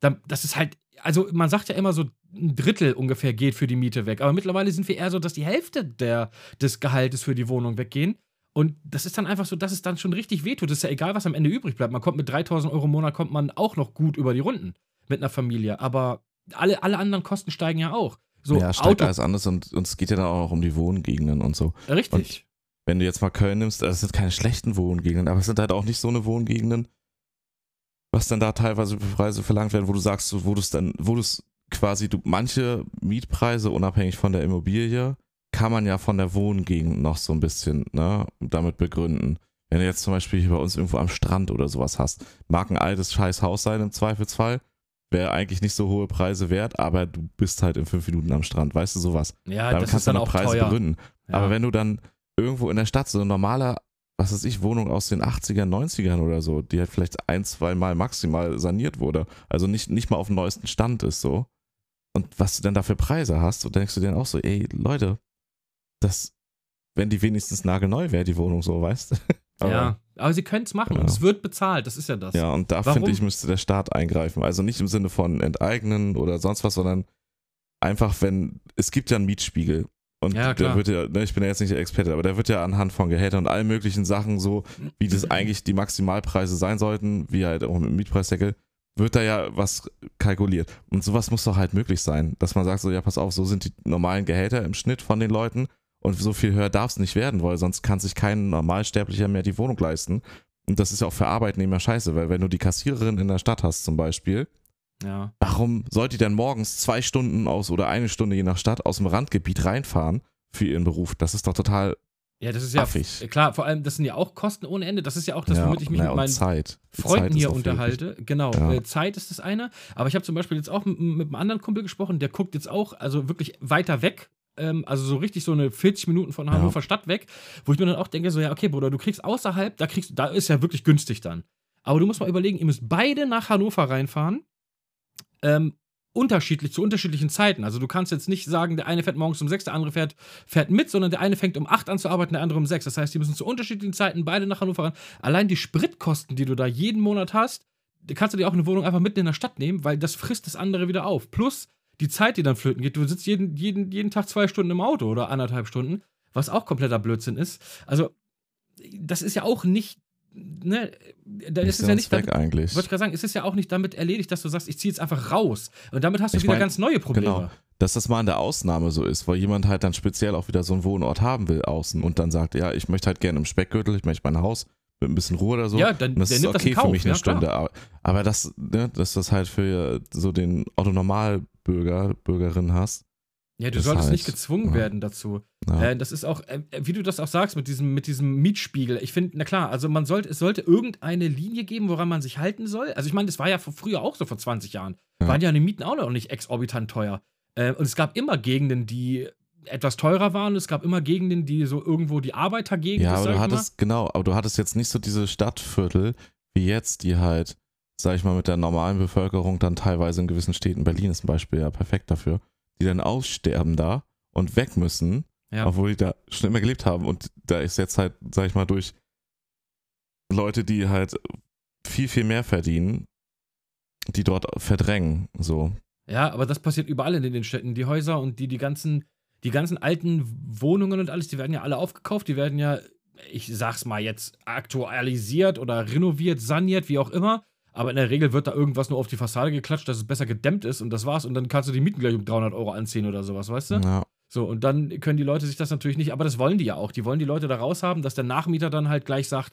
Dann, das ist halt, also man sagt ja immer so, ein Drittel ungefähr geht für die Miete weg. Aber mittlerweile sind wir eher so, dass die Hälfte der, des Gehaltes für die Wohnung weggehen. Und das ist dann einfach so, dass es dann schon richtig wehtut. Das ist ja egal, was am Ende übrig bleibt. Man kommt mit 3000 Euro im Monat, kommt man auch noch gut über die Runden mit einer Familie. Aber alle, alle anderen Kosten steigen ja auch. So, ja, steigt Auto. alles anders und, und es geht ja dann auch noch um die Wohngegenden und so. Richtig. Wenn du jetzt mal Köln nimmst, das sind keine schlechten Wohngegenden, aber es sind halt auch nicht so eine Wohngegenden, was dann da teilweise für Preise verlangt werden, wo du sagst, wo du es dann, wo du es quasi, du, manche Mietpreise, unabhängig von der Immobilie, kann man ja von der Wohngegend noch so ein bisschen ne, damit begründen. Wenn du jetzt zum Beispiel hier bei uns irgendwo am Strand oder sowas hast, mag ein altes scheiß Haus sein im Zweifelsfall, wäre eigentlich nicht so hohe Preise wert, aber du bist halt in fünf Minuten am Strand, weißt du sowas. Ja, Damit das kannst ist dann du auch Preise teuer. begründen. Ja. Aber wenn du dann irgendwo in der Stadt so eine normale, was weiß ich, Wohnung aus den 80ern, 90ern oder so, die halt vielleicht ein, zwei Mal maximal saniert wurde, also nicht, nicht mal auf dem neuesten Stand ist so, und was du denn da für Preise hast, so denkst du dir auch so, ey, Leute, das, wenn die wenigstens nagelneu wäre, die Wohnung so, weißt du? Aber- ja, aber sie können es machen Ja. und es wird bezahlt, das ist ja das. Ja, und da finde ich, müsste der Staat eingreifen. Also nicht im Sinne von enteignen oder sonst was, sondern einfach, wenn, es gibt ja einen Mietspiegel. Und Ja, der wird ja, ne, ich bin ja jetzt nicht der Experte, aber der wird ja anhand von Gehältern und allen möglichen Sachen so, wie das eigentlich die Maximalpreise sein sollten, wie halt auch mit dem Mietpreisdeckel, wird da ja was kalkuliert. Und sowas muss doch halt möglich sein, dass man sagt so, ja, pass auf, so sind die normalen Gehälter im Schnitt von den Leuten und so viel höher darf es nicht werden, weil sonst kann sich kein Normalsterblicher mehr die Wohnung leisten. Und das ist ja auch für Arbeitnehmer scheiße, weil wenn du die Kassiererin in der Stadt hast zum Beispiel, Ja. warum soll die denn morgens zwei Stunden aus oder eine Stunde je nach Stadt aus dem Randgebiet reinfahren für ihren Beruf? Das ist doch total Ja, das ist ja Affig. klar, vor allem, das sind ja auch Kosten ohne Ende. Das ist ja auch das, ja, womit ich mich na, mit meinen Zeit. Zeit Freunden ist hier auch wirklich- unterhalte. Genau, Ja. äh, Zeit ist das eine. Aber ich habe zum Beispiel jetzt auch mit, mit einem anderen Kumpel gesprochen, der guckt jetzt auch, also wirklich weiter weg. Ähm, also so richtig so eine 40 Minuten von Ja. Hannover Stadt weg, wo ich mir dann auch denke, so, ja, okay, Bruder, du kriegst außerhalb, da kriegst da ist ja wirklich günstig dann. Aber du musst mal überlegen, ihr müsst beide nach Hannover reinfahren. Ähm, unterschiedlich, zu unterschiedlichen Zeiten. Also du kannst jetzt nicht sagen, der eine fährt morgens um sechs, der andere fährt, fährt mit, sondern der eine fängt um acht an zu arbeiten, der andere um sechs. Das heißt, die müssen zu unterschiedlichen Zeiten beide nach Hannover ran. Allein die Spritkosten, die du da jeden Monat hast, kannst du dir auch eine Wohnung einfach mitten in der Stadt nehmen, weil das frisst das andere wieder auf. Plus die Zeit, die dann flöten geht. Du sitzt jeden, jeden, jeden Tag zwei Stunden im Auto oder anderthalb Stunden, was auch kompletter Blödsinn ist. Also, das ist ja auch nicht, ne, da ist es ja nicht, weg damit, eigentlich. wollte ich gerade sagen, es ist ja auch nicht damit erledigt, dass du sagst, ich ziehe jetzt einfach raus. Und damit hast du Ich wieder mein, ganz neue Probleme. genau. Dass das mal in der Ausnahme so ist, weil jemand halt dann speziell auch wieder so einen Wohnort haben will außen und dann sagt, ja, ich möchte halt gerne im Speckgürtel, ich möchte mein Haus mit ein bisschen Ruhe oder so. Ja, dann Und das ist das okay in Kauf. für mich eine ja. Stunde. Aber, aber das, ne, dass das halt für so den Otto-Normalbürger, Bürgerin hast. Ja, du solltest halt- nicht gezwungen ja. werden dazu. Ja. Äh, das ist auch, äh, wie du das auch sagst, mit diesem, mit diesem Mietspiegel. Ich finde, na klar, also man sollte, es sollte irgendeine Linie geben, woran man sich halten soll. Also ich meine, das war ja vor- früher auch so vor 20 Jahren. Ja. Waren ja die Mieten auch noch nicht exorbitant teuer. Äh, und es gab immer Gegenden, die etwas teurer waren. Es gab immer Gegenden, die so irgendwo die Arbeitergegend Ja, aber du hattest, genau, aber du hattest jetzt nicht so diese Stadtviertel wie jetzt, die halt, sag ich mal, mit der normalen Bevölkerung dann teilweise in gewissen Städten, Berlin ist ein Beispiel ja perfekt dafür, die dann aussterben da und weg müssen. Ja. obwohl die da schon immer gelebt haben. Und da ist jetzt halt, sag ich mal, durch Leute, die halt viel, viel mehr verdienen, die dort verdrängen, so. Ja, aber das passiert überall in den Städten. Die Häuser und die, die ganzen, die ganzen alten Wohnungen und alles, die werden ja alle aufgekauft, die werden ja, ich sag's mal jetzt, aktualisiert oder renoviert, saniert, wie auch immer. Aber in der Regel wird da irgendwas nur auf die Fassade geklatscht, dass es besser gedämmt ist und das war's. Und dann kannst du die Mieten gleich um 300 Euro anziehen oder sowas, weißt du? Ja. So, und dann können die Leute sich das natürlich nicht, aber das wollen die ja auch. Die wollen die Leute da raus haben, dass der Nachmieter dann halt gleich sagt,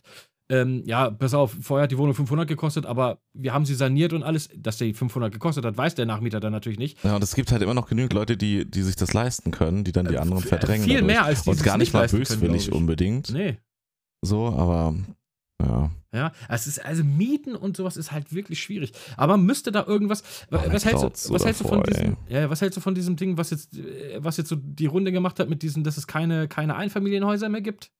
ähm, ja, pass auf, vorher hat die Wohnung 500 gekostet, aber wir haben sie saniert und alles, dass die 500 gekostet hat, weiß der Nachmieter dann natürlich nicht. Ja, und es gibt halt immer noch genügend Leute, die, die sich das leisten können, die dann die Äh, anderen verdrängen. viel dadurch. mehr, als die Und gar nicht nicht mal böswillig unbedingt. Nee. So, aber ja. Ja, es ist also Mieten und sowas ist halt wirklich schwierig. Aber müsste da irgendwas. Oh, was, hältst du, so was hältst du von diesem? Ja, was hältst du von diesem Ding, was jetzt, äh, was jetzt so die Runde gemacht hat mit diesen, dass es keine, keine Einfamilienhäuser mehr gibt?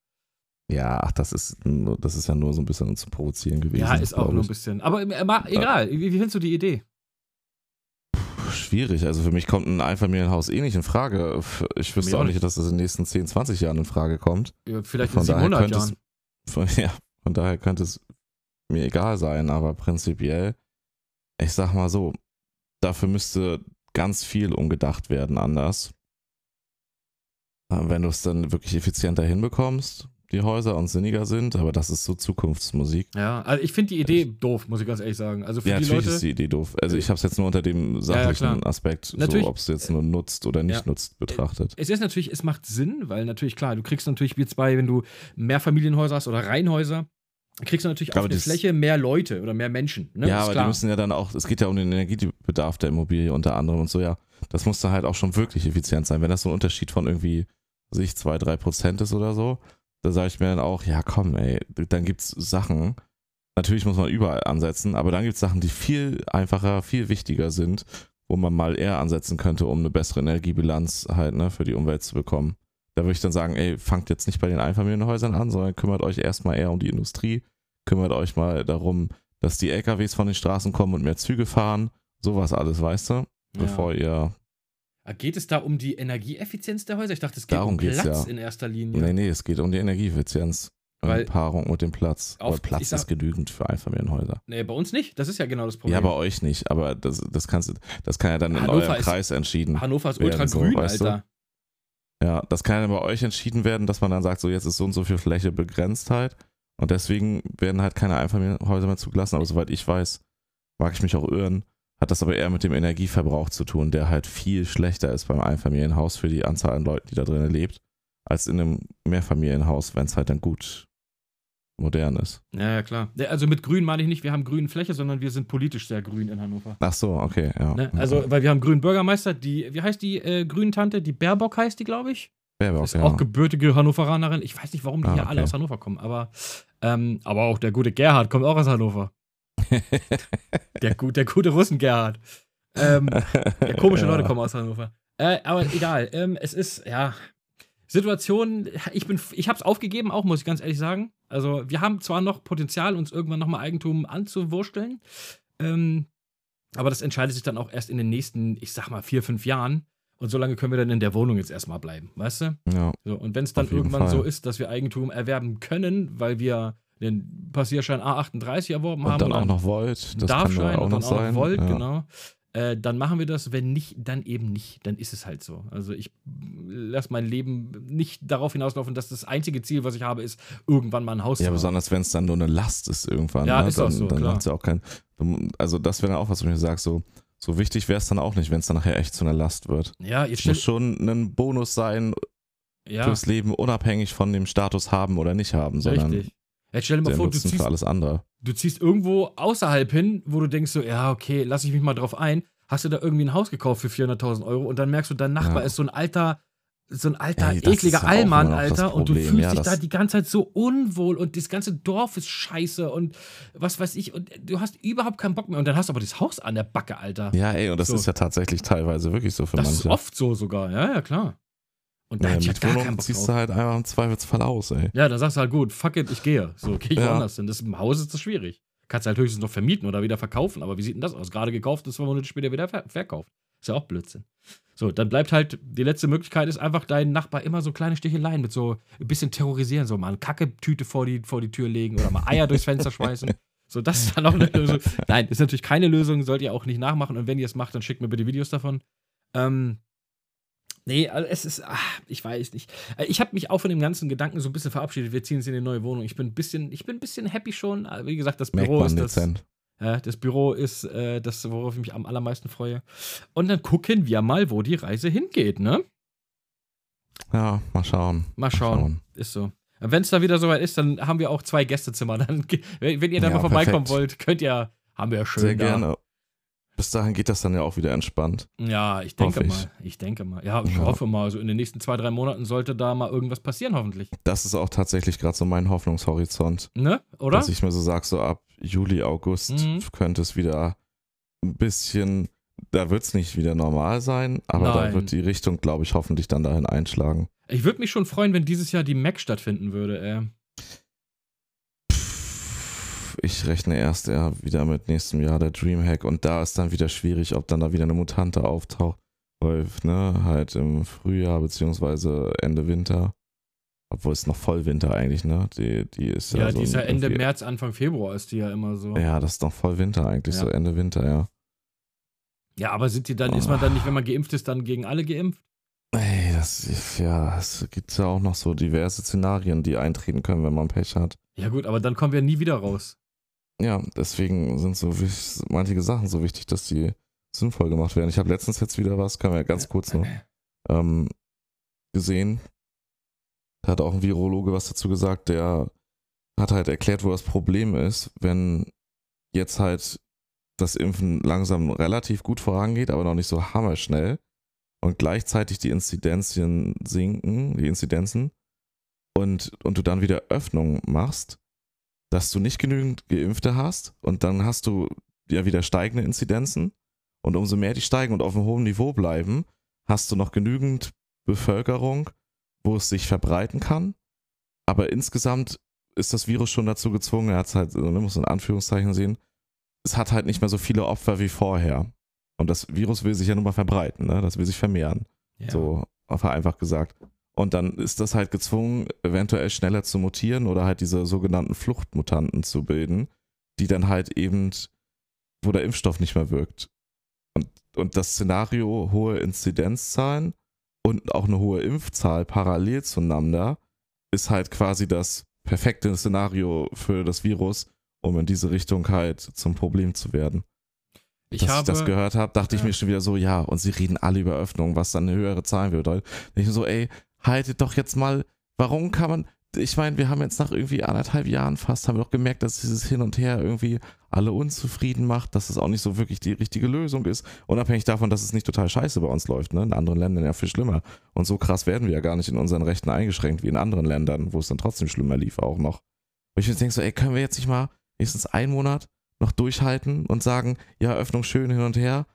Ja, ach, das ist, das ist ja nur so ein bisschen zu provozieren gewesen. ja, ist auch nur ein bisschen. Aber äh, ma- egal, wie, wie findest du die Idee? Schwierig. Also für mich kommt ein Einfamilienhaus eh nicht in Frage. Ich wüsste auch nicht, dass das in den nächsten 10, 20 Jahren in Frage kommt. Ja, Vielleicht Von in daher 700 könnte es- Jahren. Von, ja, von daher könnte es mir egal sein, aber prinzipiell, ich sag mal so, dafür müsste ganz viel umgedacht werden anders. Äh, Wenn du es dann wirklich effizienter hinbekommst, die Häuser und sinniger sind, aber das ist so Zukunftsmusik. Ja, also ich finde die Idee doof, muss ich ganz ehrlich sagen. Also für Ja, die natürlich Leute. ist die Idee doof. Also ich habe es jetzt nur unter dem ja, sachlichen klar. Aspekt, Natürlich. so ob es jetzt nur nutzt oder nicht Ja. nutzt, betrachtet. Es ist natürlich, es macht Sinn, weil natürlich, klar, du kriegst natürlich jetzt bei, wenn du Mehrfamilienhäuser hast oder Reihenhäuser, kriegst du natürlich auf der Fläche mehr Leute oder mehr Menschen. Ne? ja, aber die müssen ja dann auch, es geht ja um den Energiebedarf der Immobilie unter anderem und so, ja. Das muss dann halt auch schon wirklich effizient sein. Wenn das so ein Unterschied von irgendwie, sich zwei, drei Prozent ist oder so, da sage ich mir dann auch, ja komm, ey, dann gibt's Sachen, natürlich muss man überall ansetzen, aber dann gibt's Sachen, die viel einfacher, viel wichtiger sind, wo man mal eher ansetzen könnte, um eine bessere Energiebilanz halt, ne, für die Umwelt zu bekommen. Da würde ich dann sagen, ey, fangt jetzt nicht bei den Einfamilienhäusern an, sondern kümmert euch erstmal eher um die Industrie, kümmert euch mal darum, dass die LKWs von den Straßen kommen und mehr Züge fahren, sowas alles, weißt du, bevor ihr, Geht es da um die Energieeffizienz der Häuser? Ich dachte, es geht Darum um Platz ja. in erster Linie. nee, nee, es geht um die Energieeffizienz. Weil- in Paarung mit dem Platz. Auf- Aber Platz sag- ist genügend für Einfamilienhäuser. Nee, bei uns nicht. Das ist ja genau das Problem. Ja, bei euch nicht, aber das, das kannst das kann ja dann in Hannover eurem ist- Kreis entschieden. Hannover ist ultra so, grün, weißt du? Alter. Ja, das kann ja bei euch entschieden werden, dass man dann sagt, so jetzt ist so und so viel Fläche begrenzt halt. Und deswegen werden halt keine Einfamilienhäuser mehr zugelassen. Aber soweit ich weiß, mag ich mich auch irren, hat das aber eher mit dem Energieverbrauch zu tun, der halt viel schlechter ist beim Einfamilienhaus für die Anzahl an Leuten, die da drinnen lebt, als in einem Mehrfamilienhaus, wenn es halt dann gut modern ist. Ja, ja, klar. Also mit grün meine ich nicht, wir haben grüne Fläche, sondern wir sind politisch sehr grün in Hannover. Ach so, okay, ja. Ne? Also, weil wir haben grünen Bürgermeister, die, wie heißt die äh, grünen Tante? Die Baerbock heißt die, glaube ich. Baerbock, ist ja. auch gebürtige Hannoveranerin. Ich weiß nicht, warum die Ah, hier alle okay. aus Hannover kommen, aber, ähm, aber auch der gute Gerhard kommt auch aus Hannover. Der, der gute Russen Gerhard. Ähm, ja, komische Ja. Leute kommen aus Hannover. Äh, aber egal, ähm, es ist, ja, Situation, ich bin, ich hab's aufgegeben auch, muss ich ganz ehrlich sagen. Also, wir haben zwar noch Potenzial, uns irgendwann nochmal Eigentum anzuwursteln, ähm, aber das entscheidet sich dann auch erst in den nächsten, ich sag mal, vier, fünf Jahren. Und so lange können wir dann in der Wohnung jetzt erstmal bleiben, weißt du? ja. So, und wenn es dann irgendwann Fall. so ist, dass wir Eigentum erwerben können, weil wir den Passierschein A38 erworben Und haben dann oder auch noch Volt, das Darfschein da auch und noch dann auch sein. noch Volt, ja. genau. Äh, dann machen wir das, wenn nicht, dann eben nicht. Dann ist es halt so. Also ich lasse mein Leben nicht darauf hinauslaufen, dass das einzige Ziel, was ich habe, ist, irgendwann mal ein Haus Ja, zu haben. besonders wenn es dann nur eine Last ist irgendwann. Ja, ne? ist auch dann, so, Dann klar. macht's ja auch kein. du- Also, das wäre auch was, ich mir sage, so, so wichtig wäre es dann auch nicht, wenn es dann nachher echt zu einer Last wird. Ja, jetzt Es muss schon ein Bonus sein ja, fürs Leben, unabhängig von dem Status haben oder nicht haben, sondern richtig. Jetzt stell dir mal der vor, du ziehst, für alles andere. du ziehst irgendwo außerhalb hin, wo du denkst so, ja, okay, lass ich mich mal drauf ein. Hast du da irgendwie ein Haus gekauft für 400.000 Euro und dann merkst du, dein Nachbar Ja. ist so ein alter, so ein alter, Ey, das ekliger ja Allmann, das Alter, und du fühlst Ja, dich das- da die ganze Zeit so unwohl und das ganze Dorf ist scheiße und was weiß ich und du hast überhaupt keinen Bock mehr und dann hast du aber das Haus an der Backe, Alter. Ja, ey, und das So. ist ja tatsächlich teilweise wirklich so für das manche. ist oft so sogar, ja, ja, klar. Und da ja, hätte ich ja gar keinen Bock ziehst du halt einfach im Zweifelsfall aus, ey. Ja, dann sagst du halt gut, fuck it, ich gehe. So, gehe ich Ja. woanders hin. Das, Im Haus ist das schwierig. Kannst halt höchstens noch vermieten oder wieder verkaufen, aber wie sieht denn das aus? Gerade gekauft ist, zwei Monate später wieder ver verkauft. Ist ja auch Blödsinn. So, dann bleibt halt, die letzte Möglichkeit ist einfach deinen Nachbar immer so kleine Sticheleien mit so ein bisschen terrorisieren, so mal eine Kacketüte vor die, vor die Tür legen oder mal Eier durchs Fenster schmeißen. So, das ist dann auch eine Lösung. Nein, ist natürlich keine Lösung, sollt ihr auch nicht nachmachen und wenn ihr es macht, dann schickt mir bitte Videos davon. Ähm, Nee, also es ist, ach, ich weiß nicht. Äh, Ich habe mich auch von dem ganzen Gedanken so ein bisschen verabschiedet. Wir ziehen jetzt in die neue Wohnung. Ich bin ein bisschen, ich bin ein bisschen happy schon. Aber Wie gesagt, das Büro ist das, dezent. ja, das Büro ist äh, das, worauf ich mich am allermeisten freue. Und dann gucken wir mal, wo die Reise hingeht, ne? Ja, mal schauen. Mal schauen. Ist so. Wenn es da wieder soweit ist, dann haben wir auch zwei Gästezimmer. Dann, wenn ihr da Ja, mal vorbeikommen perfekt. wollt, könnt ihr, haben wir ja schön Sehr da. gerne. Bis dahin geht das dann ja auch wieder entspannt. Ja, ich denke ich. mal. Ich denke mal. Ja, ich Ja. hoffe mal. Also in den nächsten zwei, drei Monaten sollte da mal irgendwas passieren, hoffentlich. Das ist auch tatsächlich gerade so mein Hoffnungshorizont. Ne? Oder? Dass ich mir so sage, so ab Juli, August Mhm. könnte es wieder ein bisschen, da wird es nicht wieder normal sein, aber da Nein. wird die Richtung, glaube ich, hoffentlich dann dahin einschlagen. Ich würde mich schon freuen, wenn dieses Jahr die Mac stattfinden würde, ey. Ich rechne erst eher wieder mit nächstem Jahr der Dreamhack und da ist dann wieder schwierig, ob dann da wieder eine Mutante auftaucht. Ne, halt im Frühjahr beziehungsweise Ende Winter. Obwohl es noch Vollwinter eigentlich, ne? Die, die ist ja, Ja, so die ist ja Ende März, Anfang Februar ist die ja immer so. Ja, das ist noch Vollwinter eigentlich, Ja. so Ende Winter, ja. Ja, aber sind die dann, ist man dann nicht, wenn man geimpft ist, dann gegen alle geimpft? Ey, das ist, ja, es gibt ja auch noch so diverse Szenarien, die eintreten können, wenn man Pech hat. Ja, gut, aber dann kommen wir nie wieder raus. Ja, deswegen sind so manche Sachen so wichtig, dass die sinnvoll gemacht werden. Ich habe letztens jetzt wieder was, können wir ja ganz kurz noch, ähm, gesehen. Da hat auch ein Virologe was dazu gesagt, der hat halt erklärt, wo das Problem ist, wenn jetzt halt das Impfen langsam relativ gut vorangeht, aber noch nicht so hammerschnell und gleichzeitig die Inzidenzien sinken, die Inzidenzen und, und du dann wieder Öffnung machst, dass du nicht genügend Geimpfte hast und dann hast du ja wieder steigende Inzidenzen und umso mehr die steigen und auf einem hohen Niveau bleiben, hast du noch genügend Bevölkerung, wo es sich verbreiten kann. Aber insgesamt ist das Virus schon dazu gezwungen, er hat es halt, man muss in Anführungszeichen sehen, es hat halt nicht mehr so viele Opfer wie vorher. Und das Virus will sich ja nun mal verbreiten, ne? das will sich vermehren. Ja. So vereinfacht gesagt. Und dann ist das halt gezwungen, eventuell schneller zu mutieren oder halt diese sogenannten Fluchtmutanten zu bilden, die dann halt eben, wo der Impfstoff nicht mehr wirkt. Und, und das Szenario hohe Inzidenzzahlen und auch eine hohe Impfzahl parallel zueinander ist halt quasi das perfekte Szenario für das Virus, um in diese Richtung halt zum Problem zu werden. Ich Dass habe, ich das gehört habe, dachte ich Ja. mir schon wieder so, ja, und sie reden alle über Öffnung, was dann eine höhere Zahlen bedeutet. Und ich so, ey, haltet doch jetzt mal, warum kann man, ich meine, wir haben jetzt nach irgendwie anderthalb Jahren fast, haben wir doch gemerkt, dass dieses Hin und Her irgendwie alle unzufrieden macht, dass es auch nicht so wirklich die richtige Lösung ist. Unabhängig davon, dass es nicht total scheiße bei uns läuft, ne? In anderen Ländern ja viel schlimmer. Und so krass werden wir ja gar nicht in unseren Rechten eingeschränkt wie in anderen Ländern, wo es dann trotzdem schlimmer lief auch noch. Und ich denke so, ey, können wir jetzt nicht mal wenigstens einen Monat noch durchhalten und sagen, ja, Öffnung schön hin und her,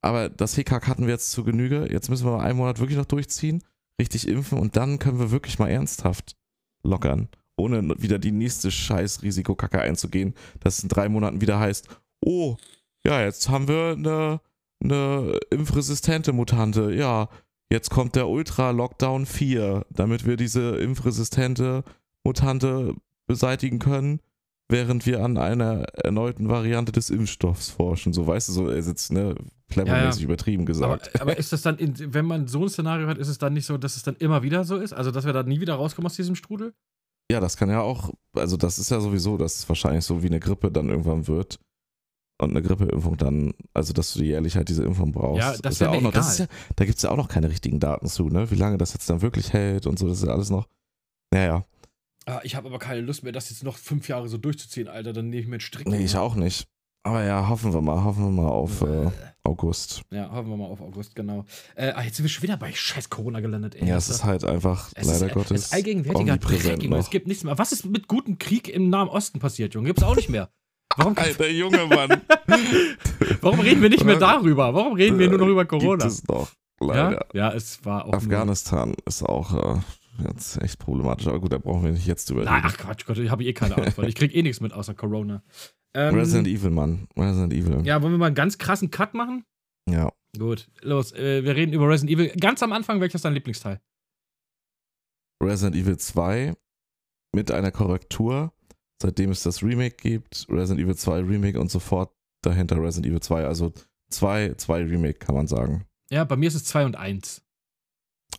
aber das Hickhack hatten wir jetzt zu Genüge, jetzt müssen wir mal einen Monat wirklich noch durchziehen, richtig impfen und dann können wir wirklich mal ernsthaft lockern, ohne wieder die nächste scheiß Risikokacke einzugehen, dass es in drei Monaten wieder heißt, oh, ja, jetzt haben wir eine, eine impfresistente Mutante, ja, jetzt kommt der Ultra-Lockdown 4, damit wir diese impfresistente Mutante beseitigen können, während wir an einer erneuten Variante des Impfstoffs forschen. So, weißt du, so, er sitzt, ne, clevermäßig übertrieben aber, gesagt. aber ist das dann, in, wenn man so ein Szenario hat, ist es dann nicht so, dass es dann immer wieder so ist? Also, dass wir da nie wieder rauskommen aus diesem Strudel? Ja, das kann ja auch, also das ist ja sowieso, dass es wahrscheinlich so wie eine Grippe dann irgendwann wird. Und eine Grippeimpfung dann, also dass du jährlich halt diese Impfung brauchst. Ja, das ist ja auch noch, das ist ja, da gibt es ja auch noch keine richtigen Daten zu, ne? Wie lange das jetzt dann wirklich hält und so, das ist ja alles noch. Naja, Ah, ich habe aber keine Lust mehr, das jetzt noch fünf Jahre so durchzuziehen, Alter. Dann nehme ich mir einen Strick. nee, ich auch nicht. Aber ja, hoffen wir mal, hoffen wir mal auf äh, August. Ja, hoffen wir mal auf August, genau. Äh, ah, jetzt sind wir schon wieder bei scheiß Corona gelandet, ey. Ja, es ist halt einfach, Es leider ist, äh, Gottes, Es ist allgegenwärtiger Dreck, Junge. Es gibt nichts mehr. Was ist mit gutem Krieg im Nahen Osten passiert, Junge? Gibt's auch nicht mehr. Warum, Alter Junge, Mann. warum reden wir nicht mehr darüber? Warum reden wir nur noch über Corona? Gibt es noch, Ja? leider. ja, es war auch. Afghanistan ist auch äh, jetzt echt problematisch, aber gut, da brauchen wir nicht jetzt drüber reden. ach Quatsch, Gott, ich habe eh keine von. Ich krieg eh nichts mit außer Corona. Ähm, Resident Evil, Mann. Resident Evil. ja, wollen wir mal einen ganz krassen Cut machen? ja. Gut, los. Äh, wir reden über Resident Evil. Ganz am Anfang, welches ist dein Lieblingsteil? Resident Evil 2 mit einer Korrektur, seitdem es das Remake gibt, Resident Evil 2 Remake und sofort dahinter Resident Evil 2, also 2, 2 Remake kann man sagen. Ja, bei mir ist es 2 und 1.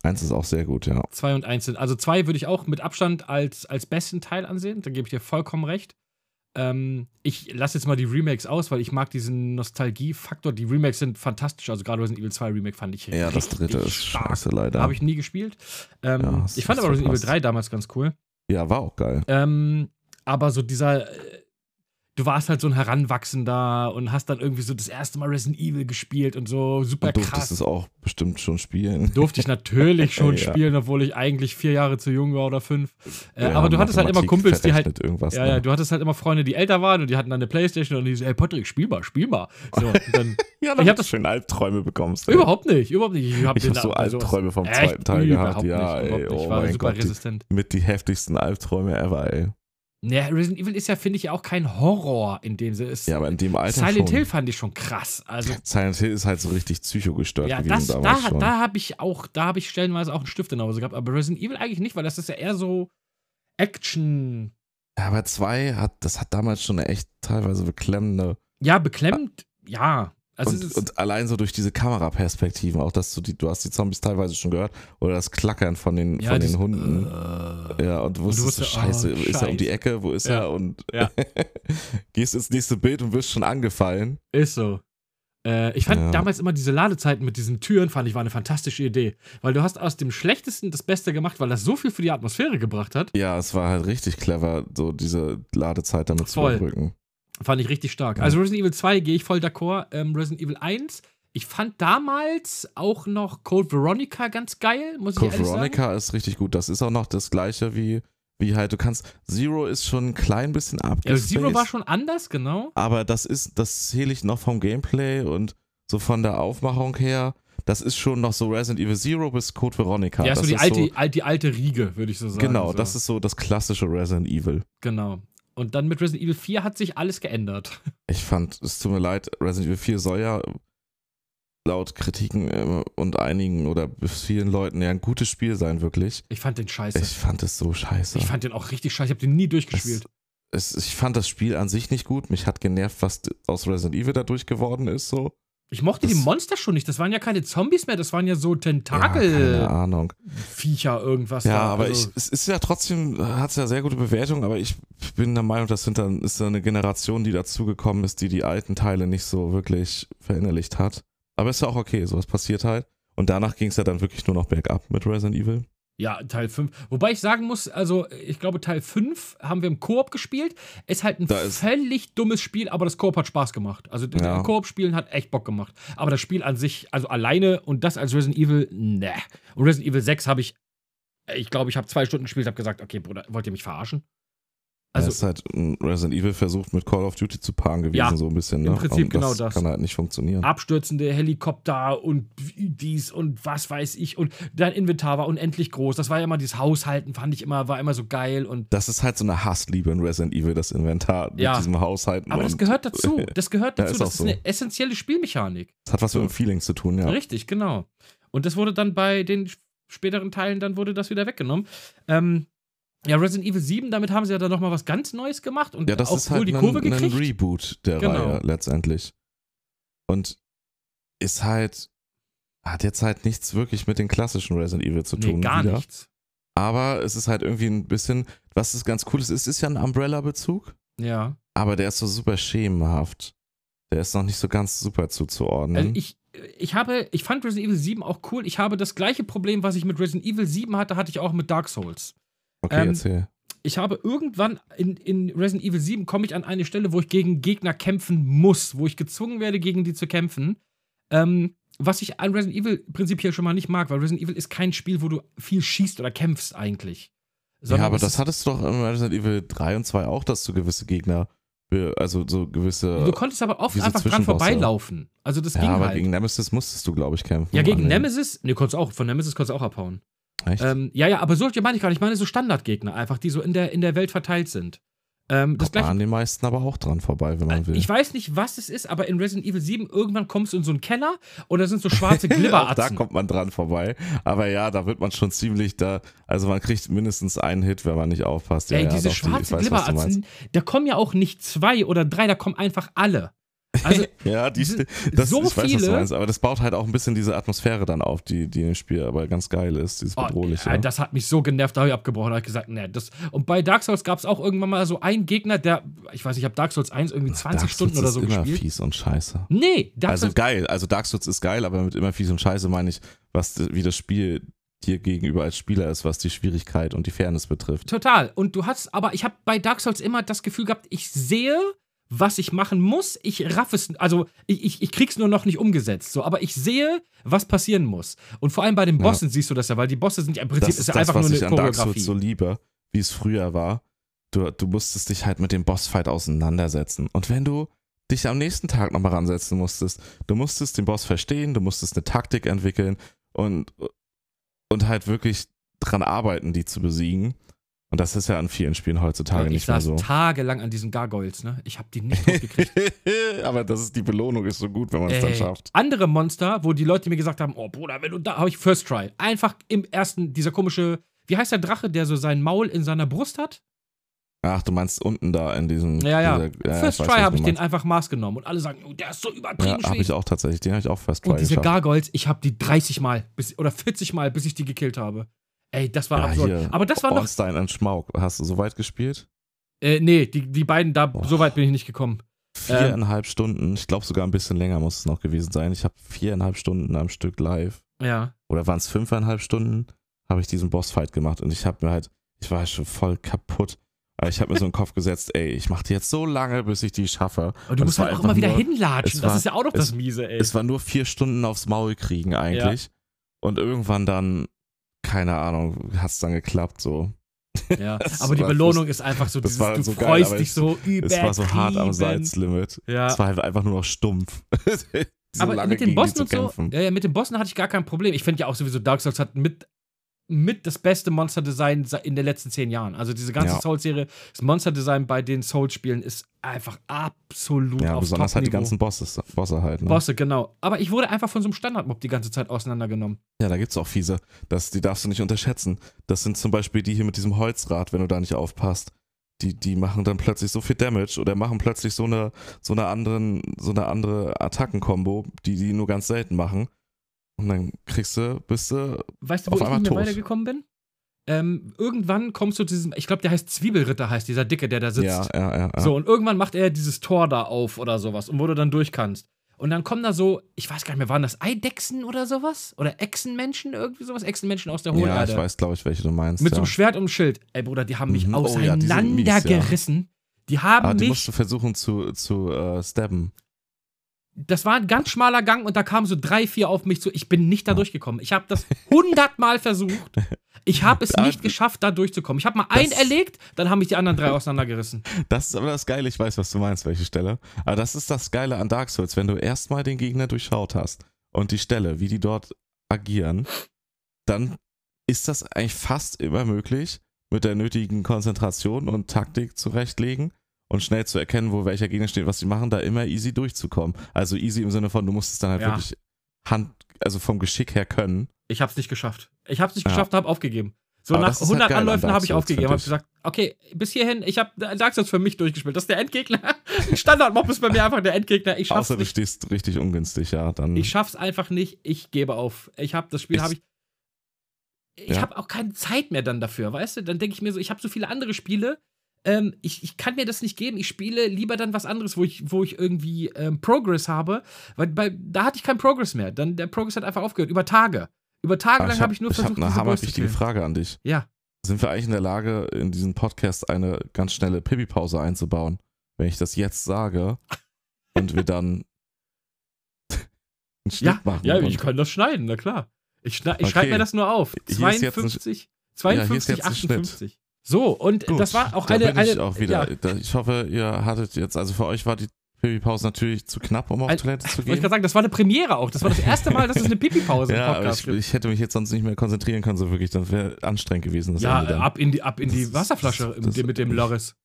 Eins ist auch sehr gut, ja. 2 und 1 sind. Also 2 würde ich auch mit Abstand als, als besten Teil ansehen. Da gebe ich dir vollkommen recht. Ähm, ich lasse jetzt mal die Remakes aus, weil ich mag diesen Nostalgie-Faktor. Die Remakes sind fantastisch. Also gerade Resident Evil 2 Remake fand ich Ja, das dritte ist stark. scheiße leider. Habe ich nie gespielt. Ähm, Ja, ich fand aber Resident Evil verpasst. 3 damals ganz cool. ja, war auch geil. Ähm, aber so dieser, äh, du warst halt so ein Heranwachsender und hast dann irgendwie so das erste Mal Resident Evil gespielt und so super Und durftest krass. es auch bestimmt schon spielen. Durfte ich natürlich schon Ja. spielen, obwohl ich eigentlich vier Jahre zu jung war oder fünf. Äh, Ja, aber du hattest halt immer Kumpels, die halt. irgendwas. Ja, ne? ja, du hattest halt immer Freunde, die älter waren und die hatten dann eine Playstation und die so, ey Patrick, spiel mal, spiel mal. So, dann, ja, ich damit hab du das- schön Albträume bekommst. ey. überhaupt nicht, überhaupt nicht. Ich habe Ich hab so Albträume vom zweiten Teil gehabt. Ja, ey, Ich oh war mein super Gott, die- resistent. Mit die heftigsten Albträume ever, ey. Naja, Resident Evil ist ja, finde ich, ja auch kein Horror in dem Sinne. Ja, aber in dem Alter Silent schon. Hill fand ich schon krass. Also Silent Hill ist halt so richtig psychogestört Ja, gewesen das, da, damals schon. da habe ich auch, da habe ich stellenweise auch einen Stift in der Hose gehabt, aber Resident Evil eigentlich nicht, weil das ist ja eher so Action. Ja, aber zwei hat, das hat damals schon eine echt teilweise beklemmende. Ja, beklemmt, ja. Also und, und allein so durch diese Kameraperspektiven, auch dass du die, du hast die Zombies teilweise schon gehört, oder das Klackern von den, ja, von den Hunden. Äh, Ja, und du Und du wusstest, so, wusstest, scheiße, oh, ist er um die Scheiße. Ecke, wo ist Ja. er? Und Ja. gehst ins nächste Bild und wirst schon angefallen. ist so. Äh, ich fand damals immer diese Ladezeiten mit diesen Türen, fand ich, war eine fantastische Idee. Weil du hast aus dem Schlechtesten das Beste gemacht, weil das so viel für die Atmosphäre gebracht hat. Ja, es war halt richtig clever, so diese Ladezeit damit Voll. zu überbrücken. Fand ich richtig stark. Ja. Also Resident Evil 2 gehe ich voll d'accord. Ähm, Resident Evil 1, ich fand damals auch noch Code Veronica ganz geil, muss Code ich ehrlich sagen. Veronica ist richtig gut. Das ist auch noch das gleiche wie, wie halt, du kannst. Zero ist schon ein klein bisschen Ja, abgespaced. Zero war schon anders, genau. aber das ist, das zähle ich noch vom Gameplay und so von der Aufmachung her. Das ist schon noch so Resident Evil Zero bis Code Veronica. Ja, so die alte, al- die alte Riege, würde ich so sagen. Genau, so. das ist so das klassische Resident Evil. Genau. Und dann mit Resident Evil 4 hat sich alles geändert. Ich fand, es tut mir leid, Resident Evil 4 soll ja laut Kritiken äh, und einigen oder vielen Leuten ja ein gutes Spiel sein, wirklich. Ich fand den scheiße. Ich fand es so scheiße. Ich fand den auch richtig scheiße. Ich habe den nie durchgespielt. es, ich fand das Spiel an sich nicht gut. Mich hat genervt, was aus Resident Evil dadurch geworden ist. So. Ich mochte die das- Monster schon nicht. Das waren ja keine Zombies mehr. Das waren ja so Ja, keine Tentakel-Viecher, Ahnung. irgendwas. Ja, da. aber also, ich, es ist ja trotzdem, hat es ja sehr gute Bewertungen, aber ich bin der Meinung, das sind dann, ist da eine Generation, die dazugekommen ist, die die alten Teile nicht so wirklich verinnerlicht hat. Aber ist ja auch okay, sowas passiert halt. Und danach ging es ja dann wirklich nur noch bergab mit Resident Evil. Ja, Teil 5. Wobei ich sagen muss, also ich glaube, Teil 5 haben wir im Koop gespielt. Ist halt ein Da völlig dummes Spiel, aber das Koop hat Spaß gemacht. Also das Ja. Koop-Spielen hat echt Bock gemacht. Aber das Spiel an sich, also alleine und das als Resident Evil, ne. Und Resident Evil 6 habe ich, ich glaube, ich habe zwei Stunden gespielt, habe gesagt, okay, Bruder, wollt ihr mich verarschen? Also, Also, ist halt ein Resident Evil versucht mit Call of Duty zu paaren gewesen, Ja, so ein bisschen. Ne? im Prinzip Und genau das. das. kann halt nicht funktionieren. abstürzende Helikopter und dies und was weiß ich. Und dein Inventar war unendlich groß. Das war ja immer dieses Haushalten, fand ich immer, war immer so geil. Und Das ist halt so eine Hassliebe in Resident Evil, das Inventar Ja. mit diesem Haushalten. aber das gehört dazu. Das gehört Ja, dazu. ist das ist so. eine essentielle Spielmechanik. Das hat was mit dem Feeling zu tun, ja. Richtig, genau. Und das wurde dann bei den späteren Teilen, dann wurde das wieder weggenommen. Ähm, ja, Resident Evil 7, damit haben sie ja dann nochmal was ganz Neues gemacht und Ja, das auch ist wohl halt die ein, Kurve ein gekriegt. Reboot der Genau. Reihe letztendlich. Und ist halt, hat jetzt halt nichts wirklich mit den klassischen Resident Evil zu tun. nee, gar wieder. nichts. Aber es ist halt irgendwie ein bisschen, was ist ganz cool ist, es ist ja ein Umbrella-Bezug, Ja. aber der ist so super schemenhaft. Der ist noch nicht so ganz super zuzuordnen. Also ich, ich habe, ich fand Resident Evil 7 auch cool. Ich habe das gleiche Problem, was ich mit Resident Evil 7 hatte, hatte ich auch mit Dark Souls. Okay, ähm, erzähl. ich habe irgendwann in, in Resident Evil 7 komme ich an eine Stelle, wo ich gegen Gegner kämpfen muss, wo ich gezwungen werde, gegen die zu kämpfen. Ähm, was ich an Resident Evil prinzipiell schon mal nicht mag, weil Resident Evil ist kein Spiel, wo du viel schießt oder kämpfst eigentlich. Ja, aber das hattest du doch in Resident Evil 3 und 2 auch, dass du gewisse Gegner, also so gewisse. Du konntest aber oft einfach dran vorbeilaufen. Also das ging ja, aber halt. gegen Nemesis musstest du, glaube ich, kämpfen. ja, gegen. Nemesis, ne, konntest auch, von Nemesis konntest du auch abhauen. Echt? Ähm, ja, ja, aber solche meine ich gar nicht. Ich meine so Standardgegner einfach, die so in der, in der Welt verteilt sind. Ähm, das gleiche an den meisten aber auch dran vorbei, wenn man will. Ich weiß nicht, was es ist, aber in Resident Evil 7 irgendwann kommst du in so einen Keller und da sind so schwarze auch da Glibberatzen. kommt man dran vorbei. Aber ja, da wird man schon ziemlich da. Also man kriegt mindestens einen Hit, wenn man nicht aufpasst. Ja, Ey, ja, diese doch, die- ich schwarzen weiß. Glibberatzen, da kommen ja auch nicht zwei oder drei, da kommen einfach alle. Also, Ja, die, das, so ich weiß, was viele- du meinst, aber das baut halt auch ein bisschen diese Atmosphäre dann auf, die, die im Spiel aber ganz geil ist, dieses oh, bedrohliche. äh, das hat mich so genervt, da habe ich abgebrochen. Da habe ich gesagt, nee, das. Und bei Dark Souls gab es auch irgendwann mal so einen Gegner, der, ich weiß nicht, ich habe Dark Souls 1 irgendwie 20 Dark Stunden Souls oder so ist immer gespielt. fies und scheiße. Nee, Dark also Souls. geil, also Dark Souls ist geil, aber mit immer fies und scheiße meine ich, was wie das Spiel dir gegenüber als Spieler ist, was die Schwierigkeit und die Fairness betrifft. Total. Und du hast, aber ich habe bei Dark Souls immer das Gefühl gehabt, ich sehe, was ich machen muss. Ich raff es, also ich, ich, ich krieg's nur noch nicht umgesetzt. So, aber ich sehe, was passieren muss. Und vor allem bei den Ja. Bossen siehst du das ja, weil die Bosse sind ja im Prinzip Das ist ist ja das, einfach was nur ich eine an Dark. Souls so liebe, wie es früher war. Du, du musstest dich halt mit dem Bossfight auseinandersetzen. Und wenn du dich am nächsten Tag nochmal ransetzen musstest, du musstest den Boss verstehen, du musstest eine Taktik entwickeln und, und halt wirklich dran arbeiten, die zu besiegen. Und das ist ja an vielen Spielen heutzutage ich nicht mehr saß so. tagelang an diesen Gargoyles, ne? Ich habe die nicht hochgekriegt. Aber das ist die Belohnung, ist so gut, wenn man es dann Ey, schafft. andere Monster, wo die Leute mir gesagt haben, oh Bruder, wenn du da, habe ich First Try. Einfach im ersten, dieser komische, wie heißt der Drache, der so sein Maul in seiner Brust hat? Ach, du meinst unten da in diesem. Ja, ja. dieser- ja First weiß, Try habe ich den einfach Maß genommen und alle sagen, oh, der ist so übertrieben Ja, habe ich auch tatsächlich. Den habe ich auch First Try Und diese geschafft. Gargoyles, ich habe die 30 Mal bis, oder 40 Mal, bis ich die gekillt habe. Ey, das war Ja, absurd. hier. Aber das war noch. Ornstein und Schmaug. Hast du so weit gespielt? Äh, nee, die, die beiden, da, Boah. so weit bin ich nicht gekommen. viereinhalb Stunden, ich glaube sogar ein bisschen länger muss es noch gewesen sein. Ich habe viereinhalb Stunden am Stück live. Ja. Oder waren es fünfeinhalb Stunden, habe ich diesen Bossfight gemacht und ich habe mir halt, ich war schon voll kaputt. Aber ich habe mir so in den Kopf gesetzt, ey, ich mache die jetzt so lange, bis ich die schaffe. Und du Und musst halt auch immer wieder nur- hinlatschen. Das war- ist ja auch noch das Miese, ey. Es war nur vier Stunden aufs Maul kriegen eigentlich. Und irgendwann dann, keine Ahnung, hat es dann geklappt so. ja. Aber die Belohnung ist einfach so, dieses, du so geil, freust aber dich so über. Es war so hart am Salzlimit. Ja. Es war halt einfach nur noch stumpf. so aber mit den Bossen und so, ja, ja, mit den Bossen hatte ich gar kein Problem. Ich finde ja auch sowieso, Dark Souls hat mit, mit das beste Monster-Design in den letzten zehn Jahren. Also diese ganze Ja. Souls-Serie, das Monster-Design bei den Souls-Spielen ist einfach absolut Ja, auf besonders halt die ganzen Bosses, Bosse halt. Ne? Bosse, genau. Aber ich wurde einfach von so einem Standardmob die ganze Zeit auseinandergenommen. Ja, da gibt's auch fiese. Das, die darfst du nicht unterschätzen. Das sind zum Beispiel die hier mit diesem Holzrad, wenn du da nicht aufpasst. Die, die machen dann plötzlich so viel Damage oder machen plötzlich so eine, so eine anderen, so eine andere Attackenkombo, die die nur ganz selten machen. Und dann kriegst du, bist du, Weißt du, Auf wo ich einmal nicht mehr tot. weitergekommen bin? Ähm, irgendwann kommst du zu diesem, ich glaube, der heißt Zwiebelritter, heißt dieser Dicke, der da sitzt. ja, ja, ja. ja. So, und irgendwann macht er dieses Tor da auf oder sowas und wo du dann durch kannst. Und dann kommen da so, ich weiß gar nicht mehr, waren das Eidechsen oder sowas? Oder Echsenmenschen, irgendwie sowas? Echsenmenschen aus der ja, Hohlerde. ich weiß, glaube ich, welche du meinst. Mit ja. so einem Schwert und Schild. Ey, Bruder, die haben mich Mhm. Oh ja, die auseinandergerissen. mies, Die haben Aber die mich. musst du versuchen zu, zu äh, stabben. Das war ein ganz schmaler Gang und da kamen so drei, vier auf mich zu. Ich bin nicht da durchgekommen. Ich habe das hundertmal versucht. Ich habe es nicht geschafft, da durchzukommen. Ich habe mal einen Das- erlegt, dann haben mich die anderen drei auseinandergerissen. Das ist aber das Geile, ich weiß, was du meinst, welche Stelle. Aber das ist das Geile an Dark Souls, wenn du erstmal den Gegner durchschaut hast und die Stelle, wie die dort agieren, dann ist das eigentlich fast immer möglich, mit der nötigen Konzentration und Taktik zurechtlegen und schnell zu erkennen, wo welcher Gegner steht, was die machen, da immer easy durchzukommen. Also easy im Sinne von, du musst es dann halt Ja. wirklich Hand, also vom Geschick her können. Ich habe es nicht geschafft. Ich habe es nicht Ja. geschafft, habe aufgegeben. So Aber nach das ist halt 100 geil an Anläufen Dark habe ich aufgegeben. Habe ich. gesagt, okay, bis hierhin, ich habe Dark Souls für mich durchgespielt. Das ist der Endgegner. Standardmob ist bei mir einfach der Endgegner. Ich schaff's Außer du nicht. stehst richtig ungünstig, ja. Dann, Ich schaff's einfach nicht. Ich gebe auf. Ich habe das Spiel habe ich ich Ja. habe auch keine Zeit mehr dann dafür, weißt du? Dann denke ich mir so, ich habe so viele andere Spiele. Ähm, ich, ich kann mir das nicht geben. Ich spiele lieber dann was anderes, wo ich, wo ich irgendwie ähm, Progress habe. Weil bei, da hatte ich keinen Progress mehr. Dann der Progress hat einfach aufgehört. Über Tage. Über Tage Aber lang ich habe ich nur ich hab versucht, eine Boys zu hammerwichtige. Frage an dich. Ja. Sind wir eigentlich in der Lage, in diesem Podcast eine ganz schnelle Pipi-Pause einzubauen? Wenn ich das jetzt sage und wir dann einen Schnitt Ja, machen. ja ich kann das schneiden, na klar. Ich, schna- ich Okay. schreibe mir das nur auf. Hier ist jetzt ein- 52, Ja, hier ist 52, jetzt ein Schnitt. 58. So, und Gut, das war auch da eine. bin ich eine auch wieder. Ja, ich hoffe, ihr hattet jetzt, also für euch war die Pipi-Pause natürlich zu knapp, um auf Ein- Toilette zu wollte ich gehen. gerade sagen, das war eine Premiere auch. Das war das erste Mal, dass es eine Pipi-Pause im Ja, aber Podcast ich, gibt. ich hätte mich jetzt sonst nicht mehr konzentrieren können, so wirklich. Das wäre anstrengend gewesen. Ja, ab in die, ab in die Wasserflasche das- mit das- mit dem Loris.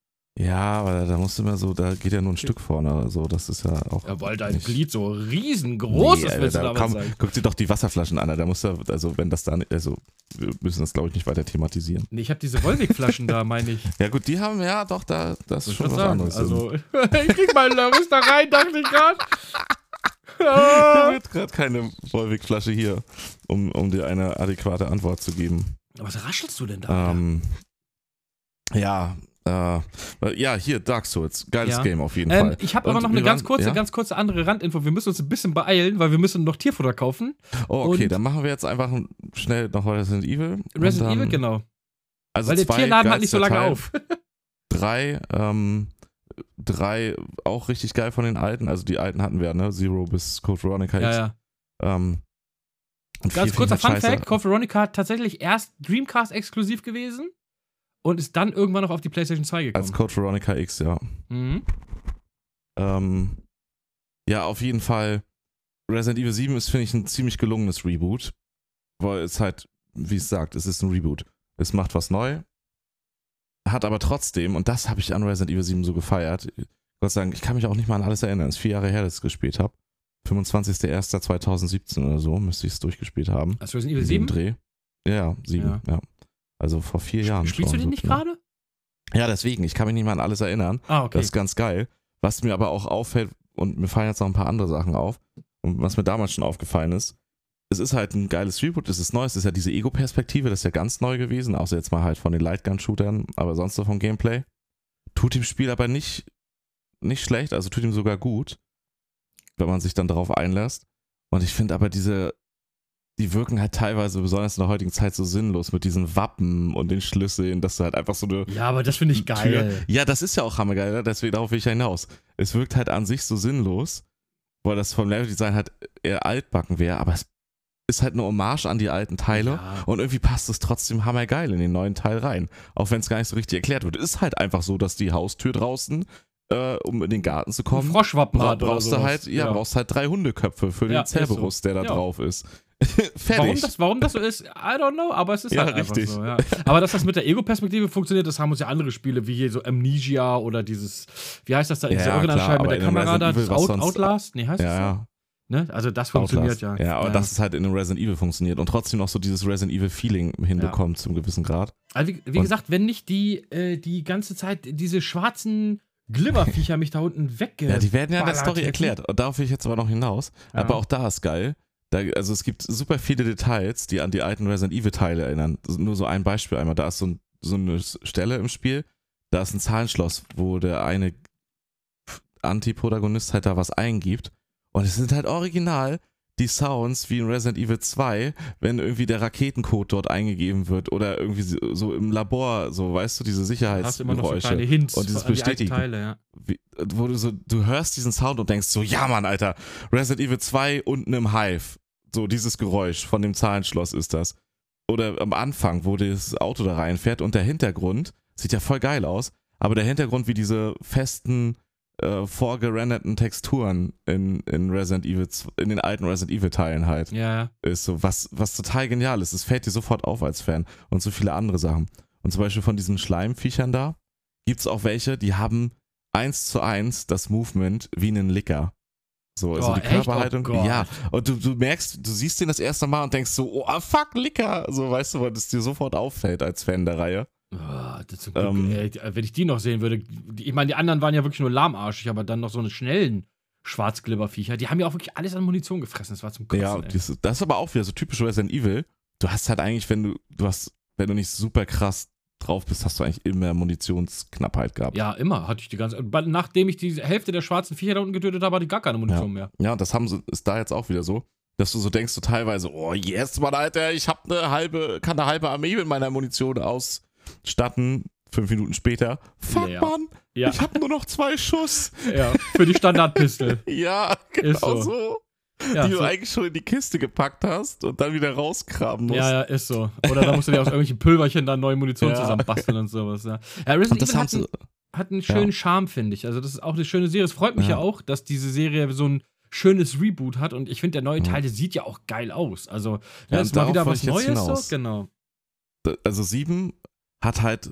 Ja, aber da musst du immer so, da geht ja nur ein Stück vorne oder so. Das ist ja auch. Ja, weil dein nicht- Glied so riesengroß Nee, ist, willst du da, damit komm, sagen. Guck dir doch die Wasserflaschen an, da musst du, also wenn das da, nicht- also wir müssen das glaube ich nicht weiter thematisieren. Nee, ich habe diese Wolwig-Flaschen da, meine ich. Ja gut, die haben, ja doch, da, das ist schon was sagen. anderes. Also, ich krieg meinen Loris da rein, dachte ich gerade. ich habe jetzt gerade keine Volvic-Flasche hier, um, um dir eine adäquate Antwort zu geben. Was raschelst du denn da? Ähm, ja, äh, ja, hier, Dark Souls, geiles Ja. Game auf jeden Ähm, Fall. ich habe aber noch eine ganz waren- kurze, ja? ganz kurze andere Randinfo. Wir müssen uns ein bisschen beeilen, weil wir müssen noch Tierfutter kaufen. Oh, okay, und- dann machen wir jetzt einfach schnell noch Resident Evil. Resident Evil, genau. Also Weil der zwei Tierladen hat nicht so lange Teil. auf. drei, ähm, drei auch richtig geil von den alten. Also die alten hatten wir, ne? Zero bis Code Veronica ja, ja. Ähm, Ganz kurzer Fun Fact. Code Veronica tatsächlich erst Dreamcast exklusiv gewesen und ist dann irgendwann noch auf die PlayStation 2 gekommen. Als Code Veronica X, ja. mhm. Ähm, ja, auf jeden Fall. Resident Evil 7 ist, finde ich, ein ziemlich gelungenes Reboot. Weil es halt, wie es sagt, es ist ein Reboot. Es macht was neu. Hat aber trotzdem, und das habe ich an Resident Evil 7 so gefeiert, Gott sei Dank, ich kann mich auch nicht mal an alles erinnern. Es ist vier Jahre her, dass ich es gespielt habe. 25.01.2017 oder so müsste ich es durchgespielt haben. Du Resident Evil In 7? dem Dreh. Ja, ja, sieben, Ja. ja. Also vor vier Jahren. Spielst du schon den nicht gerade? Ja, deswegen. Ich kann mich nicht mal an alles erinnern. Ah, okay. Das ist ganz geil. Was mir aber auch auffällt, und mir fallen jetzt noch ein paar andere Sachen auf, und was mir damals schon aufgefallen ist, es ist halt ein geiles Reboot, es ist neu, es ist ja diese Ego-Perspektive, das ist ja ganz neu gewesen, außer jetzt mal halt von den Lightgun-Shootern, aber sonst so vom Gameplay. Tut dem Spiel aber nicht nicht schlecht, also tut ihm sogar gut, wenn man sich dann darauf einlässt. Und ich finde aber diese, die wirken halt teilweise, besonders in der heutigen Zeit, so sinnlos mit diesen Wappen und den Schlüsseln, dass du halt einfach so eine. Ja, aber das finde ich Tür- geil. Ja, das ist ja auch hammergeil, ne? deswegen darauf will ich ja hinaus. Es wirkt halt an sich so sinnlos, weil das vom Leveldesign halt eher altbacken wäre, aber es ist halt eine Hommage an die alten Teile Ja. und irgendwie passt es trotzdem hammergeil in den neuen Teil rein. Auch wenn es gar nicht so richtig erklärt wird. Ist halt einfach so, dass die Haustür draußen, äh, um in den Garten zu Ein kommen, Froschwappen bra brauchst du halt, ja, brauchst halt drei Hundeköpfe für Ja, den Cerberus, so. der da Ja. drauf ist. Fertig. Warum das, warum das so ist, I don't know, aber es ist Ja, halt einfach richtig. so. Ja. Aber dass das mit der Ego-Perspektive funktioniert, das haben uns ja andere Spiele, wie hier so Amnesia oder dieses, wie heißt das da, Ja, diese ja, Originalscheibe klar, mit der Kamera da, das Out, Outlast? Nee, heißt ja, das so? ja. Ne? Also das funktioniert Outlast. ja. Ja, aber das ist halt in einem Resident Evil funktioniert und trotzdem noch so dieses Resident Evil Feeling hinbekommt zum gewissen Grad. Also wie, wie gesagt, wenn nicht die, äh, die ganze Zeit diese schwarzen Glibberviecher mich da unten wegge. Ja, die werden ja in der Story erklärt. Und darauf will ich jetzt aber noch hinaus. Ja. Aber auch da ist geil. Da, also es gibt super viele Details, die an die alten Resident Evil Teile erinnern. Nur so ein Beispiel einmal. Da ist so, ein, so eine Stelle im Spiel, da ist ein Zahlenschloss, wo der eine Antiprotagonist halt da was eingibt. Und es sind halt original die Sounds wie in Resident Evil 2, wenn irgendwie der Raketencode dort eingegeben wird oder irgendwie so, im Labor, so weißt du, diese Da hast immer noch so Sicherheitsgeräusche. kleine Hints und dieses die Bestätigen. Teile, ja. wie, wo du so, du hörst diesen Sound und denkst so, ja Mann, Alter, Resident Evil 2 unten im Hive. So dieses Geräusch von dem Zahlenschloss ist das. Oder am Anfang, wo das Auto da reinfährt und der Hintergrund sieht ja voll geil aus, aber der Hintergrund wie diese festen, äh, vorgerenderten Texturen in, in Resident Evil, in den alten Resident Evil Teilen halt ja. ist so, was, was total genial ist. Es fällt dir sofort auf als Fan. Und so viele andere Sachen. Und zum Beispiel von diesen Schleimviechern da gibt es auch welche, die haben eins zu eins das Movement wie einen Licker. So, also Oh, die echt? Körperhaltung. Oh ja, und du, du merkst, du siehst den das erste Mal und denkst so, oh fuck, Licker. So, weißt du, weil das dir sofort auffällt als Fan der Reihe. Oh, Glück, Ähm. ey, wenn ich die noch sehen würde, ich meine, die anderen waren ja wirklich nur lahmarschig, aber dann noch so eine schnellen Schwarzglibberviecher, die haben ja auch wirklich alles an Munition gefressen. Das war zum Kotzen, ja, das, das ist aber auch wieder so typisch Resident Evil. Du hast halt eigentlich, wenn du, du hast, wenn du nicht super krass drauf bist, hast du eigentlich immer Munitionsknappheit gehabt. Ja, immer hatte ich die ganze. Nachdem ich die Hälfte der schwarzen Viecher da unten getötet habe, hatte ich gar keine Munition mehr. Ja, das haben sie, ist da jetzt auch wieder so, dass du so denkst, so teilweise, oh yes, Mann, Alter, ich hab eine halbe, kann eine halbe Armee mit meiner Munition ausstatten. Fünf Minuten später, fuck. Mann, Ja, ich hab nur noch zwei Schuss. ja für die Standardpistole. Ja, genau so. so. Ja, die du so, eigentlich schon in die Kiste gepackt hast und dann wieder rauskramen musst. ja, ja, ist so. Oder da musst du dir aus irgendwelchen Pülverchen dann neue Munition Ja. zusammenbasteln und sowas. Ja, ja Resident Und das Evil hat, einen, hat einen schönen Charme, finde ich. Also, das ist auch eine schöne Serie. Es freut mich ja, Ja. auch, dass diese Serie so ein schönes Reboot hat und ich finde, der neue. Teil, der sieht ja auch geil aus. Also, Ja, ja, und ist mal wieder was Neues. hinaus. So. Genau. also sieben hat halt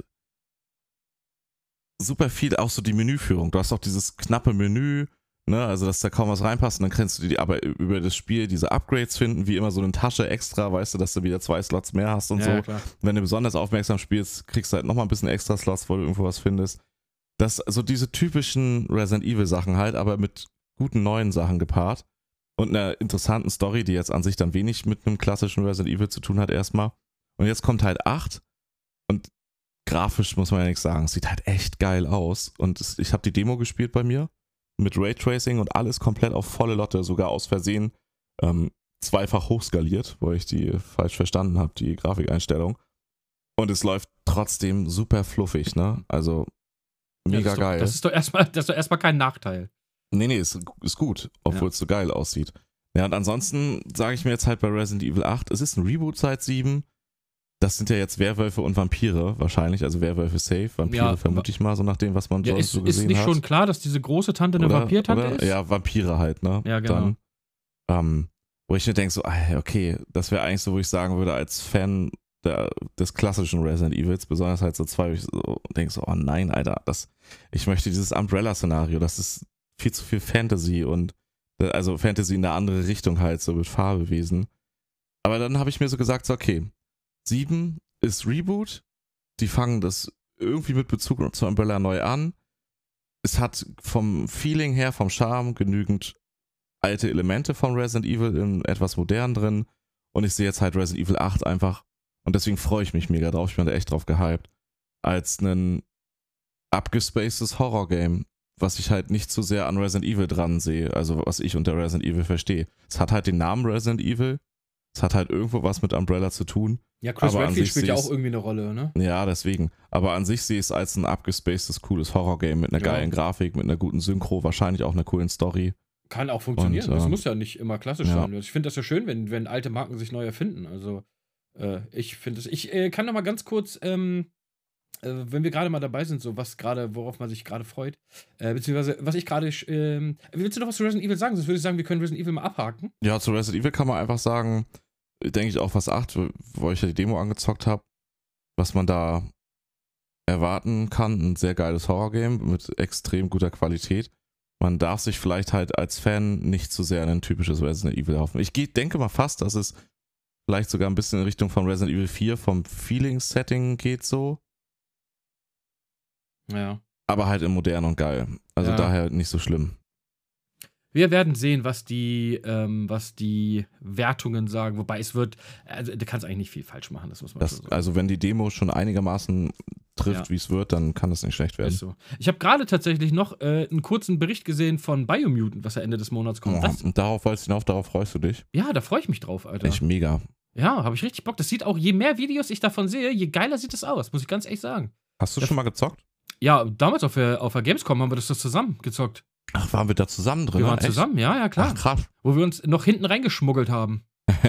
super viel, auch so die Menüführung. Du hast auch dieses knappe Menü, ne, also dass da kaum was reinpasst und dann kannst du die aber über das Spiel diese Upgrades finden, wie immer so eine Tasche extra, weißt du, dass du wieder zwei Slots mehr hast und ja, so. ja, klar. Wenn du besonders aufmerksam spielst, kriegst du halt nochmal ein bisschen extra Slots, wo du irgendwo was findest. Das, also diese typischen Resident Evil Sachen halt, aber mit guten neuen Sachen gepaart. Und einer interessanten Story, die jetzt an sich dann wenig mit einem klassischen Resident Evil zu tun hat erstmal. Und jetzt kommt halt 8 und grafisch muss man ja nichts sagen. Sieht halt echt geil aus. Und ich habe die Demo gespielt bei mir mit Raytracing und alles komplett auf volle Lotte, sogar aus Versehen ähm, zweifach hochskaliert, weil ich die falsch verstanden habe, die Grafikeinstellung. Und es läuft trotzdem super fluffig, ne? Also Ja, mega das ist doch, geil. Das ist doch erstmal, das ist doch erstmal kein Nachteil. Nee, nee, ist, ist gut, obwohl Ja. es so geil aussieht. Ja, und ansonsten sage ich mir jetzt halt bei Resident Evil 8, es ist ein Reboot seit 7. Das sind ja jetzt Werwölfe und Vampire wahrscheinlich, also Werwölfe safe, Vampire Ja, vermute ich mal, so nach dem, was man Ja, sonst ist, so ist gesehen nicht hat. schon klar, dass diese große Tante eine Oder- Vampirtante oder? ist? Ja, Vampire halt, ne? Ja, genau. Dann, ähm, wo ich mir denke, so, ah, okay, das wäre eigentlich so, wo ich sagen würde, als Fan der, des klassischen Resident Evils, besonders halt so zwei, wo ich so denke so, oh nein, Alter, das, ich möchte dieses Umbrella-Szenario, das ist viel zu viel Fantasy und also Fantasy in eine andere Richtung halt, so mit Farbewesen. Aber dann habe ich mir so gesagt, so, okay, sieben ist Reboot, die fangen das irgendwie mit Bezug zu Umbrella neu an. Es hat vom Feeling her, vom Charme genügend alte Elemente von Resident Evil in etwas modern drin. Und ich sehe jetzt halt Resident Evil 8 einfach, und deswegen freue ich mich mega drauf, ich bin da echt drauf gehypt, als ein abgespacedes Horror-Game, was ich halt nicht zu sehr an Resident Evil dran sehe, also was ich unter Resident Evil verstehe. Es hat halt den Namen Resident Evil, es hat halt irgendwo was mit Umbrella zu tun. Ja, Chris Aber Redfield spielt ja auch irgendwie eine Rolle, ne? Ja, deswegen. Aber an sich sehe ich es als ein abgespacedes, cooles Horrorgame mit einer Ja. geilen Grafik, mit einer guten Synchro, wahrscheinlich auch einer coolen Story. Kann auch funktionieren. Und, das äh, muss ja nicht immer klassisch ja. sein. Ich finde das ja schön, wenn, wenn alte Marken sich neu erfinden. Also, äh, ich finde es. Ich äh, kann noch mal ganz kurz, ähm, äh, wenn wir gerade mal dabei sind, so was gerade, worauf man sich gerade freut, äh, beziehungsweise was ich gerade. Ähm, willst du noch was zu Resident Evil sagen? Sonst würde ich sagen, wir können Resident Evil mal abhaken. Ja, zu Resident Evil kann man einfach sagen, denke ich auch was 8, wo ich ja die Demo angezockt habe, was man da erwarten kann. Ein sehr geiles Horrorgame mit extrem guter Qualität. Man darf sich vielleicht halt als Fan nicht zu sehr an ein typisches Resident Evil hoffen. Ich denke mal fast, dass es vielleicht sogar ein bisschen in Richtung von Resident Evil 4 vom Feeling-Setting geht so, Ja. aber halt in modern und geil. Also Ja. daher nicht so schlimm. Wir werden sehen, was die, ähm, was die Wertungen sagen. Wobei es wird, also du kannst eigentlich nicht viel falsch machen, das muss man Das, schon sagen. also wenn die Demo schon einigermaßen trifft, Ja. wie es wird, dann kann das nicht schlecht werden. So. Ich habe gerade tatsächlich noch äh, einen kurzen Bericht gesehen von Biomutant, was ja Ende des Monats kommt. Das, und darauf wolltest du hinauf, darauf freust du dich. ja, da freue ich mich drauf, Alter. Echt mega. Ja, habe ich richtig Bock. Das sieht auch, je mehr Videos ich davon sehe, je geiler sieht es aus, muss ich ganz ehrlich sagen. Hast du Ja. schon mal gezockt? Ja, damals auf der, auf der Gamescom haben wir das, das zusammen gezockt. Ach, waren wir da zusammen drin? wir waren Echt? zusammen, ja, ja, klar. Ach, krass. Wo wir uns noch hinten reingeschmuggelt haben.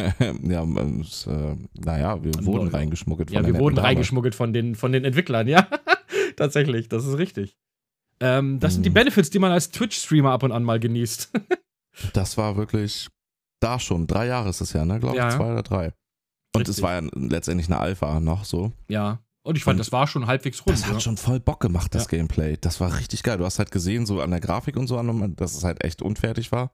ja, es, äh, naja, wir wurden Lol. reingeschmuggelt. Ja, wir wurden Dame. reingeschmuggelt von den, von den Entwicklern, ja. Tatsächlich, das ist richtig. Ähm, das sind die Hm. Benefits, die man als Twitch-Streamer ab und an mal genießt. Das war wirklich da schon. Drei Jahre ist es ja, ne? Glaube ich, Ja. zwei oder drei. Und Richtig. es war ja letztendlich eine Alpha noch so. ja. Und ich fand, Und das war schon halbwegs rund. Das hat ja. schon voll Bock gemacht, das Ja. Gameplay. Das war richtig geil. Du hast halt gesehen, so an der Grafik und so, an, dass es halt echt unfertig war.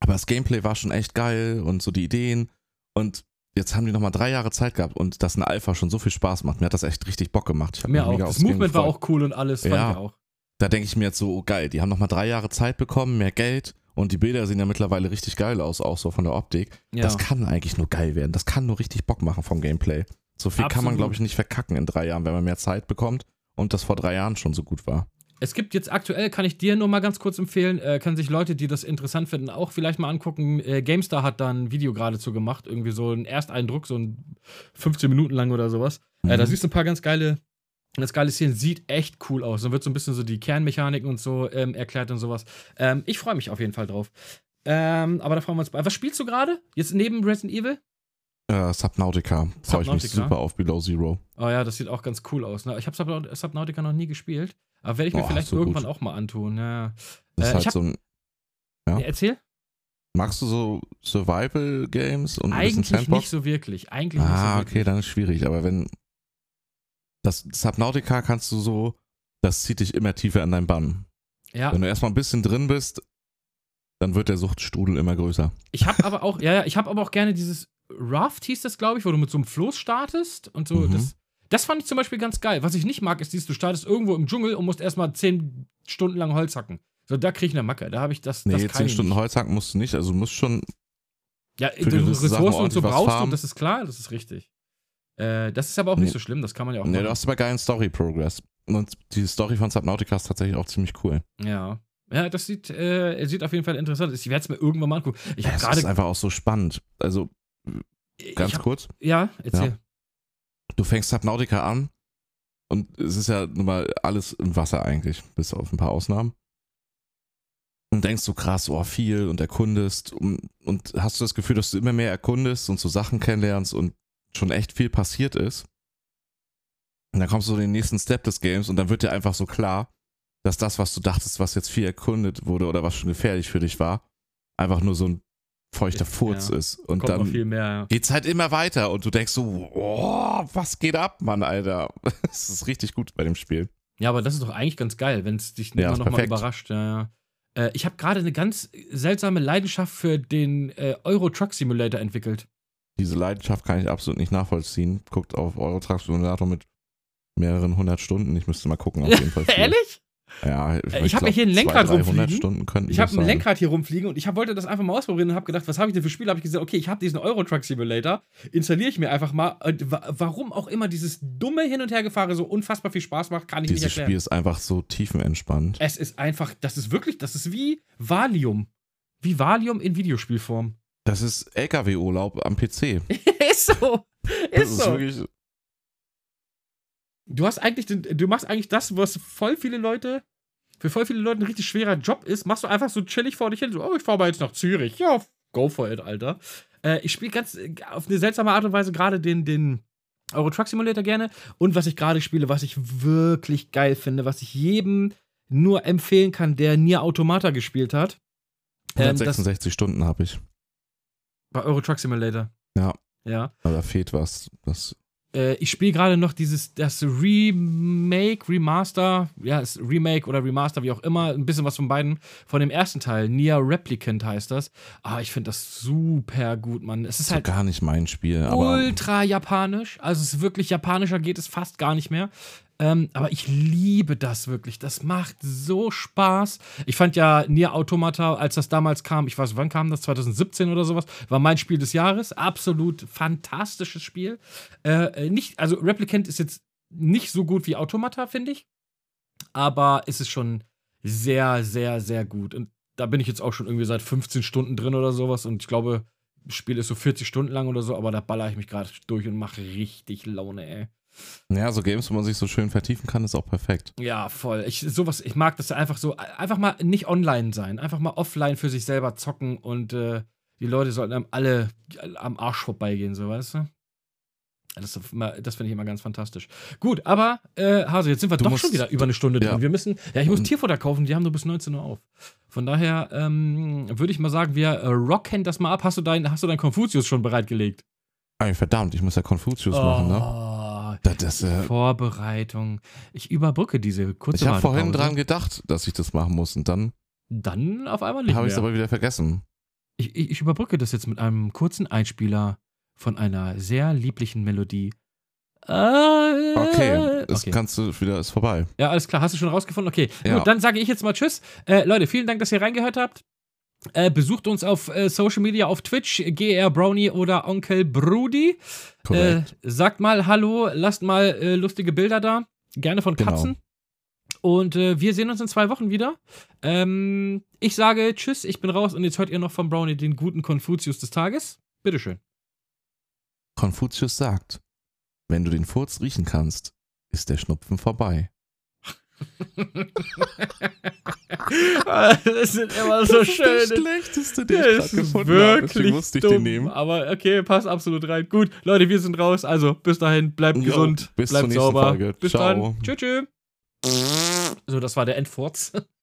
Aber das Gameplay war schon echt geil und so die Ideen. Und jetzt haben die nochmal drei Jahre Zeit gehabt und dass eine Alpha schon so viel Spaß macht. Mir hat das echt richtig Bock gemacht. Ich Mir auch. Das Movement war auch cool und alles, fand Ja. ich auch. Da denke ich mir jetzt so, oh geil, die haben nochmal drei Jahre Zeit bekommen, mehr Geld. Und die Bilder sehen ja mittlerweile richtig geil aus, auch so von der Optik. Ja. Das kann eigentlich nur geil werden. Das kann nur richtig Bock machen vom Gameplay. So viel kann man, Absolut. glaube ich, nicht verkacken in drei Jahren, wenn man mehr Zeit bekommt und das vor drei Jahren schon so gut war. Es gibt jetzt aktuell, kann ich dir nur mal ganz kurz empfehlen, äh, kann sich Leute, die das interessant finden, auch vielleicht mal angucken. Äh, GameStar hat da ein Video geradezu gemacht, irgendwie so ein Ersteindruck, so ein 15 Minuten lang oder sowas. Äh, da Mhm. siehst du ein paar ganz geile, ganz geile Szenen, sieht echt cool aus. Dann wird so ein bisschen so die Kernmechaniken und so ähm, erklärt und sowas. Ähm, ich freue mich auf jeden Fall drauf. Ähm, aber da freuen wir uns bei. Was spielst du gerade? Jetzt neben Resident Evil? Äh, Subnautica. Freue ich mich super auf Below Zero. Oh ja, das sieht auch ganz cool aus. Ne? Ich habe Subnaut Subnautica noch nie gespielt, aber werde ich mir Oh, vielleicht so irgendwann gut. auch mal antun. Ja. Das Äh, ist halt hab- so ein. Ja. Ja, erzähl? Magst du so Survival-Games und ein bisschen Eigentlich Sandbox? nicht so wirklich. Eigentlich nicht ah, so okay, wirklich. dann ist schwierig. Aber wenn. Das Subnautica kannst du so. Das zieht dich immer tiefer in deinen Bann. Ja, Wenn du erstmal ein bisschen drin bist, dann wird der Suchtstrudel immer größer. ich habe aber auch, ja, ja, ich habe aber auch gerne dieses Raft hieß das, glaube ich, wo du mit so einem Floß startest und so. Mhm. Das, das fand ich zum Beispiel ganz geil. Was ich nicht mag, ist dieses, du startest irgendwo im Dschungel und musst erstmal zehn Stunden lang Holz hacken. So, da kriege ich eine Macke. Da habe ich das. Nee, das zehn Stunden nicht. Holz hacken musst du nicht. Also du musst schon. Ja, du Ressourcen und so brauchst du, das ist klar, das ist richtig. Äh, das ist aber auch nicht Nee. so schlimm, das kann man ja auch Nee, du machen. hast aber geilen Story-Progress. Und die Story von Subnautica ist tatsächlich auch ziemlich cool. Ja. Ja, das sieht, äh, sieht auf jeden Fall interessant aus. Ich werde es mir irgendwann mal angucken. Ich habe es ist einfach auch so spannend. Also, ganz hab- kurz. Ja, erzähl. Du fängst Subnautica an und es ist ja nun mal alles im Wasser eigentlich, bis auf ein paar Ausnahmen. Und denkst so krass, oh, viel und erkundest und, und hast du das Gefühl, dass du immer mehr erkundest und so Sachen kennenlernst und schon echt viel passiert ist. Und dann kommst du in den nächsten Step des Games und dann wird dir einfach so klar, dass das, was du dachtest, was jetzt viel erkundet wurde oder was schon gefährlich für dich war, einfach nur so ein feuchter Furz Ja. ist. Und Kommt dann viel mehr. Ja. geht's halt immer weiter und du denkst so, oh, was geht ab, Mann, Alter. Das ist richtig gut bei dem Spiel. Ja, aber das ist doch eigentlich ganz geil, wenn es dich Ja, immer ist noch mal perfekt. überrascht. Ja. Äh, ich habe gerade eine ganz seltsame Leidenschaft für den äh, Euro Truck Simulator entwickelt. Diese Leidenschaft kann ich absolut nicht nachvollziehen. Guckt auf Euro Truck Simulator mit mehreren hundert Stunden. Ich müsste mal gucken, auf jeden Fall. Ehrlich? Ja, Äh, ich hab ja hier ein Lenkrad 200, 300 rumfliegen. Stunden könnten Ich habe das ein sein. Lenkrad hier rumfliegen und ich hab, wollte das einfach mal ausprobieren und habe gedacht, was habe ich denn für Spiele? Habe ich gesagt, okay, ich habe diesen Euro Truck Simulator, installiere ich mir einfach mal. Warum auch immer dieses dumme Hin- und Hergefahre so unfassbar viel Spaß macht, kann ich Dieses nicht Spiel erklären. ist einfach so tiefenentspannt. Es ist einfach, das ist wirklich, das ist wie Valium. Wie Valium in Videospielform. Das ist LKW-Urlaub am PC. ist so. Das Ist ist so. wirklich. Du hast eigentlich, den, du machst eigentlich das, was voll viele Leute, für voll viele Leute ein richtig schwerer Job ist, machst du einfach so chillig vor dich hin. So, oh, ich fahr mal jetzt nach Zürich. Ja, go for it, Alter. Äh, ich spiele ganz äh, auf eine seltsame Art und Weise gerade den, den Euro Truck Simulator gerne. Und was ich gerade spiele, was ich wirklich geil finde, was ich jedem nur empfehlen kann, der Nier Automata gespielt hat. Ähm, das 166 Stunden habe ich. bei Euro Truck Simulator. Ja. Ja. Aber da fehlt was. Das, Äh, ich spiele gerade noch dieses, das Remake, Remaster, ja, ist Remake oder Remaster, wie auch immer, ein bisschen was von beiden, von dem ersten Teil. Nier Replicant heißt das. Ah, ich finde das super gut, Mann. Es ist ist halt gar nicht mein Spiel. Aber ultra japanisch. Also es ist wirklich japanischer geht es fast gar nicht mehr. Ähm, aber ich liebe das wirklich. Das macht so Spaß. Ich fand ja Nier Automata, als das damals kam, ich weiß, wann kam das? 2017 oder sowas, war mein Spiel des Jahres. Absolut fantastisches Spiel. Äh, nicht, also Replicant ist jetzt nicht so gut wie Automata, finde ich. Aber es ist schon sehr, sehr, sehr gut. Und da bin ich jetzt auch schon irgendwie seit 15 Stunden drin oder sowas. Und ich glaube, das Spiel ist so 40 Stunden lang oder so, aber da baller ich mich gerade durch und mache richtig Laune, ey. Ja, so Games, wo man sich so schön vertiefen kann, ist auch perfekt. Ja, voll. Ich, sowas, ich mag das einfach so, einfach mal nicht online sein, einfach mal offline für sich selber zocken und äh, die Leute sollten einem alle am Arsch vorbeigehen, so weißt du? Das, das finde ich immer ganz fantastisch. Gut, aber Äh, Hase, jetzt sind wir Du doch musst- schon wieder über eine Stunde drin. ja. Wir müssen, ja, ich muss Tierfutter kaufen, die haben nur bis 19 Uhr auf. Von daher ähm, würde ich mal sagen, wir äh, rocken das mal ab. Hast du dein, hast du dein Konfuzius schon bereitgelegt? Ey, verdammt, ich muss ja Confucius machen, ne? Das, das, äh, Vorbereitung. Ich überbrücke diese kurze ich habe vorhin dran gedacht, dass ich das machen muss und dann Dann auf einmal nicht habe ich es aber wieder vergessen. Ich, ich, ich überbrücke das jetzt mit einem kurzen Einspieler von einer sehr lieblichen Melodie. Äh, Okay, das okay. kannst du wieder, ist vorbei. Ja, alles klar. Hast du schon rausgefunden? Okay. Ja. Gut, dann sage ich jetzt mal Tschüss. Äh, Leute, vielen Dank, dass ihr reingehört habt. Äh, besucht uns auf äh, Social Media, auf Twitch, GR Brownie oder Onkel Brudi. Äh, sagt mal Hallo, lasst mal äh, lustige Bilder da. Gerne von Genau. Katzen. Und äh, wir sehen uns in zwei Wochen wieder. Ähm, ich sage Tschüss, ich bin raus und jetzt hört ihr noch von Brownie den guten Konfuzius des Tages. Bitteschön. Konfuzius sagt, wenn du den Furz riechen kannst, ist der Schnupfen vorbei. das sind immer so schöne schlechteste, Das ist wirklich musste ich dumm, den nehmen. aber okay, passt absolut rein. Gut, Leute, wir sind raus. Also, bis dahin, bleibt Jo, gesund, bis bleibt sauber. Folge. Bis Ciao. dann. Tschüss, tschüss. So, das war der Endfurz.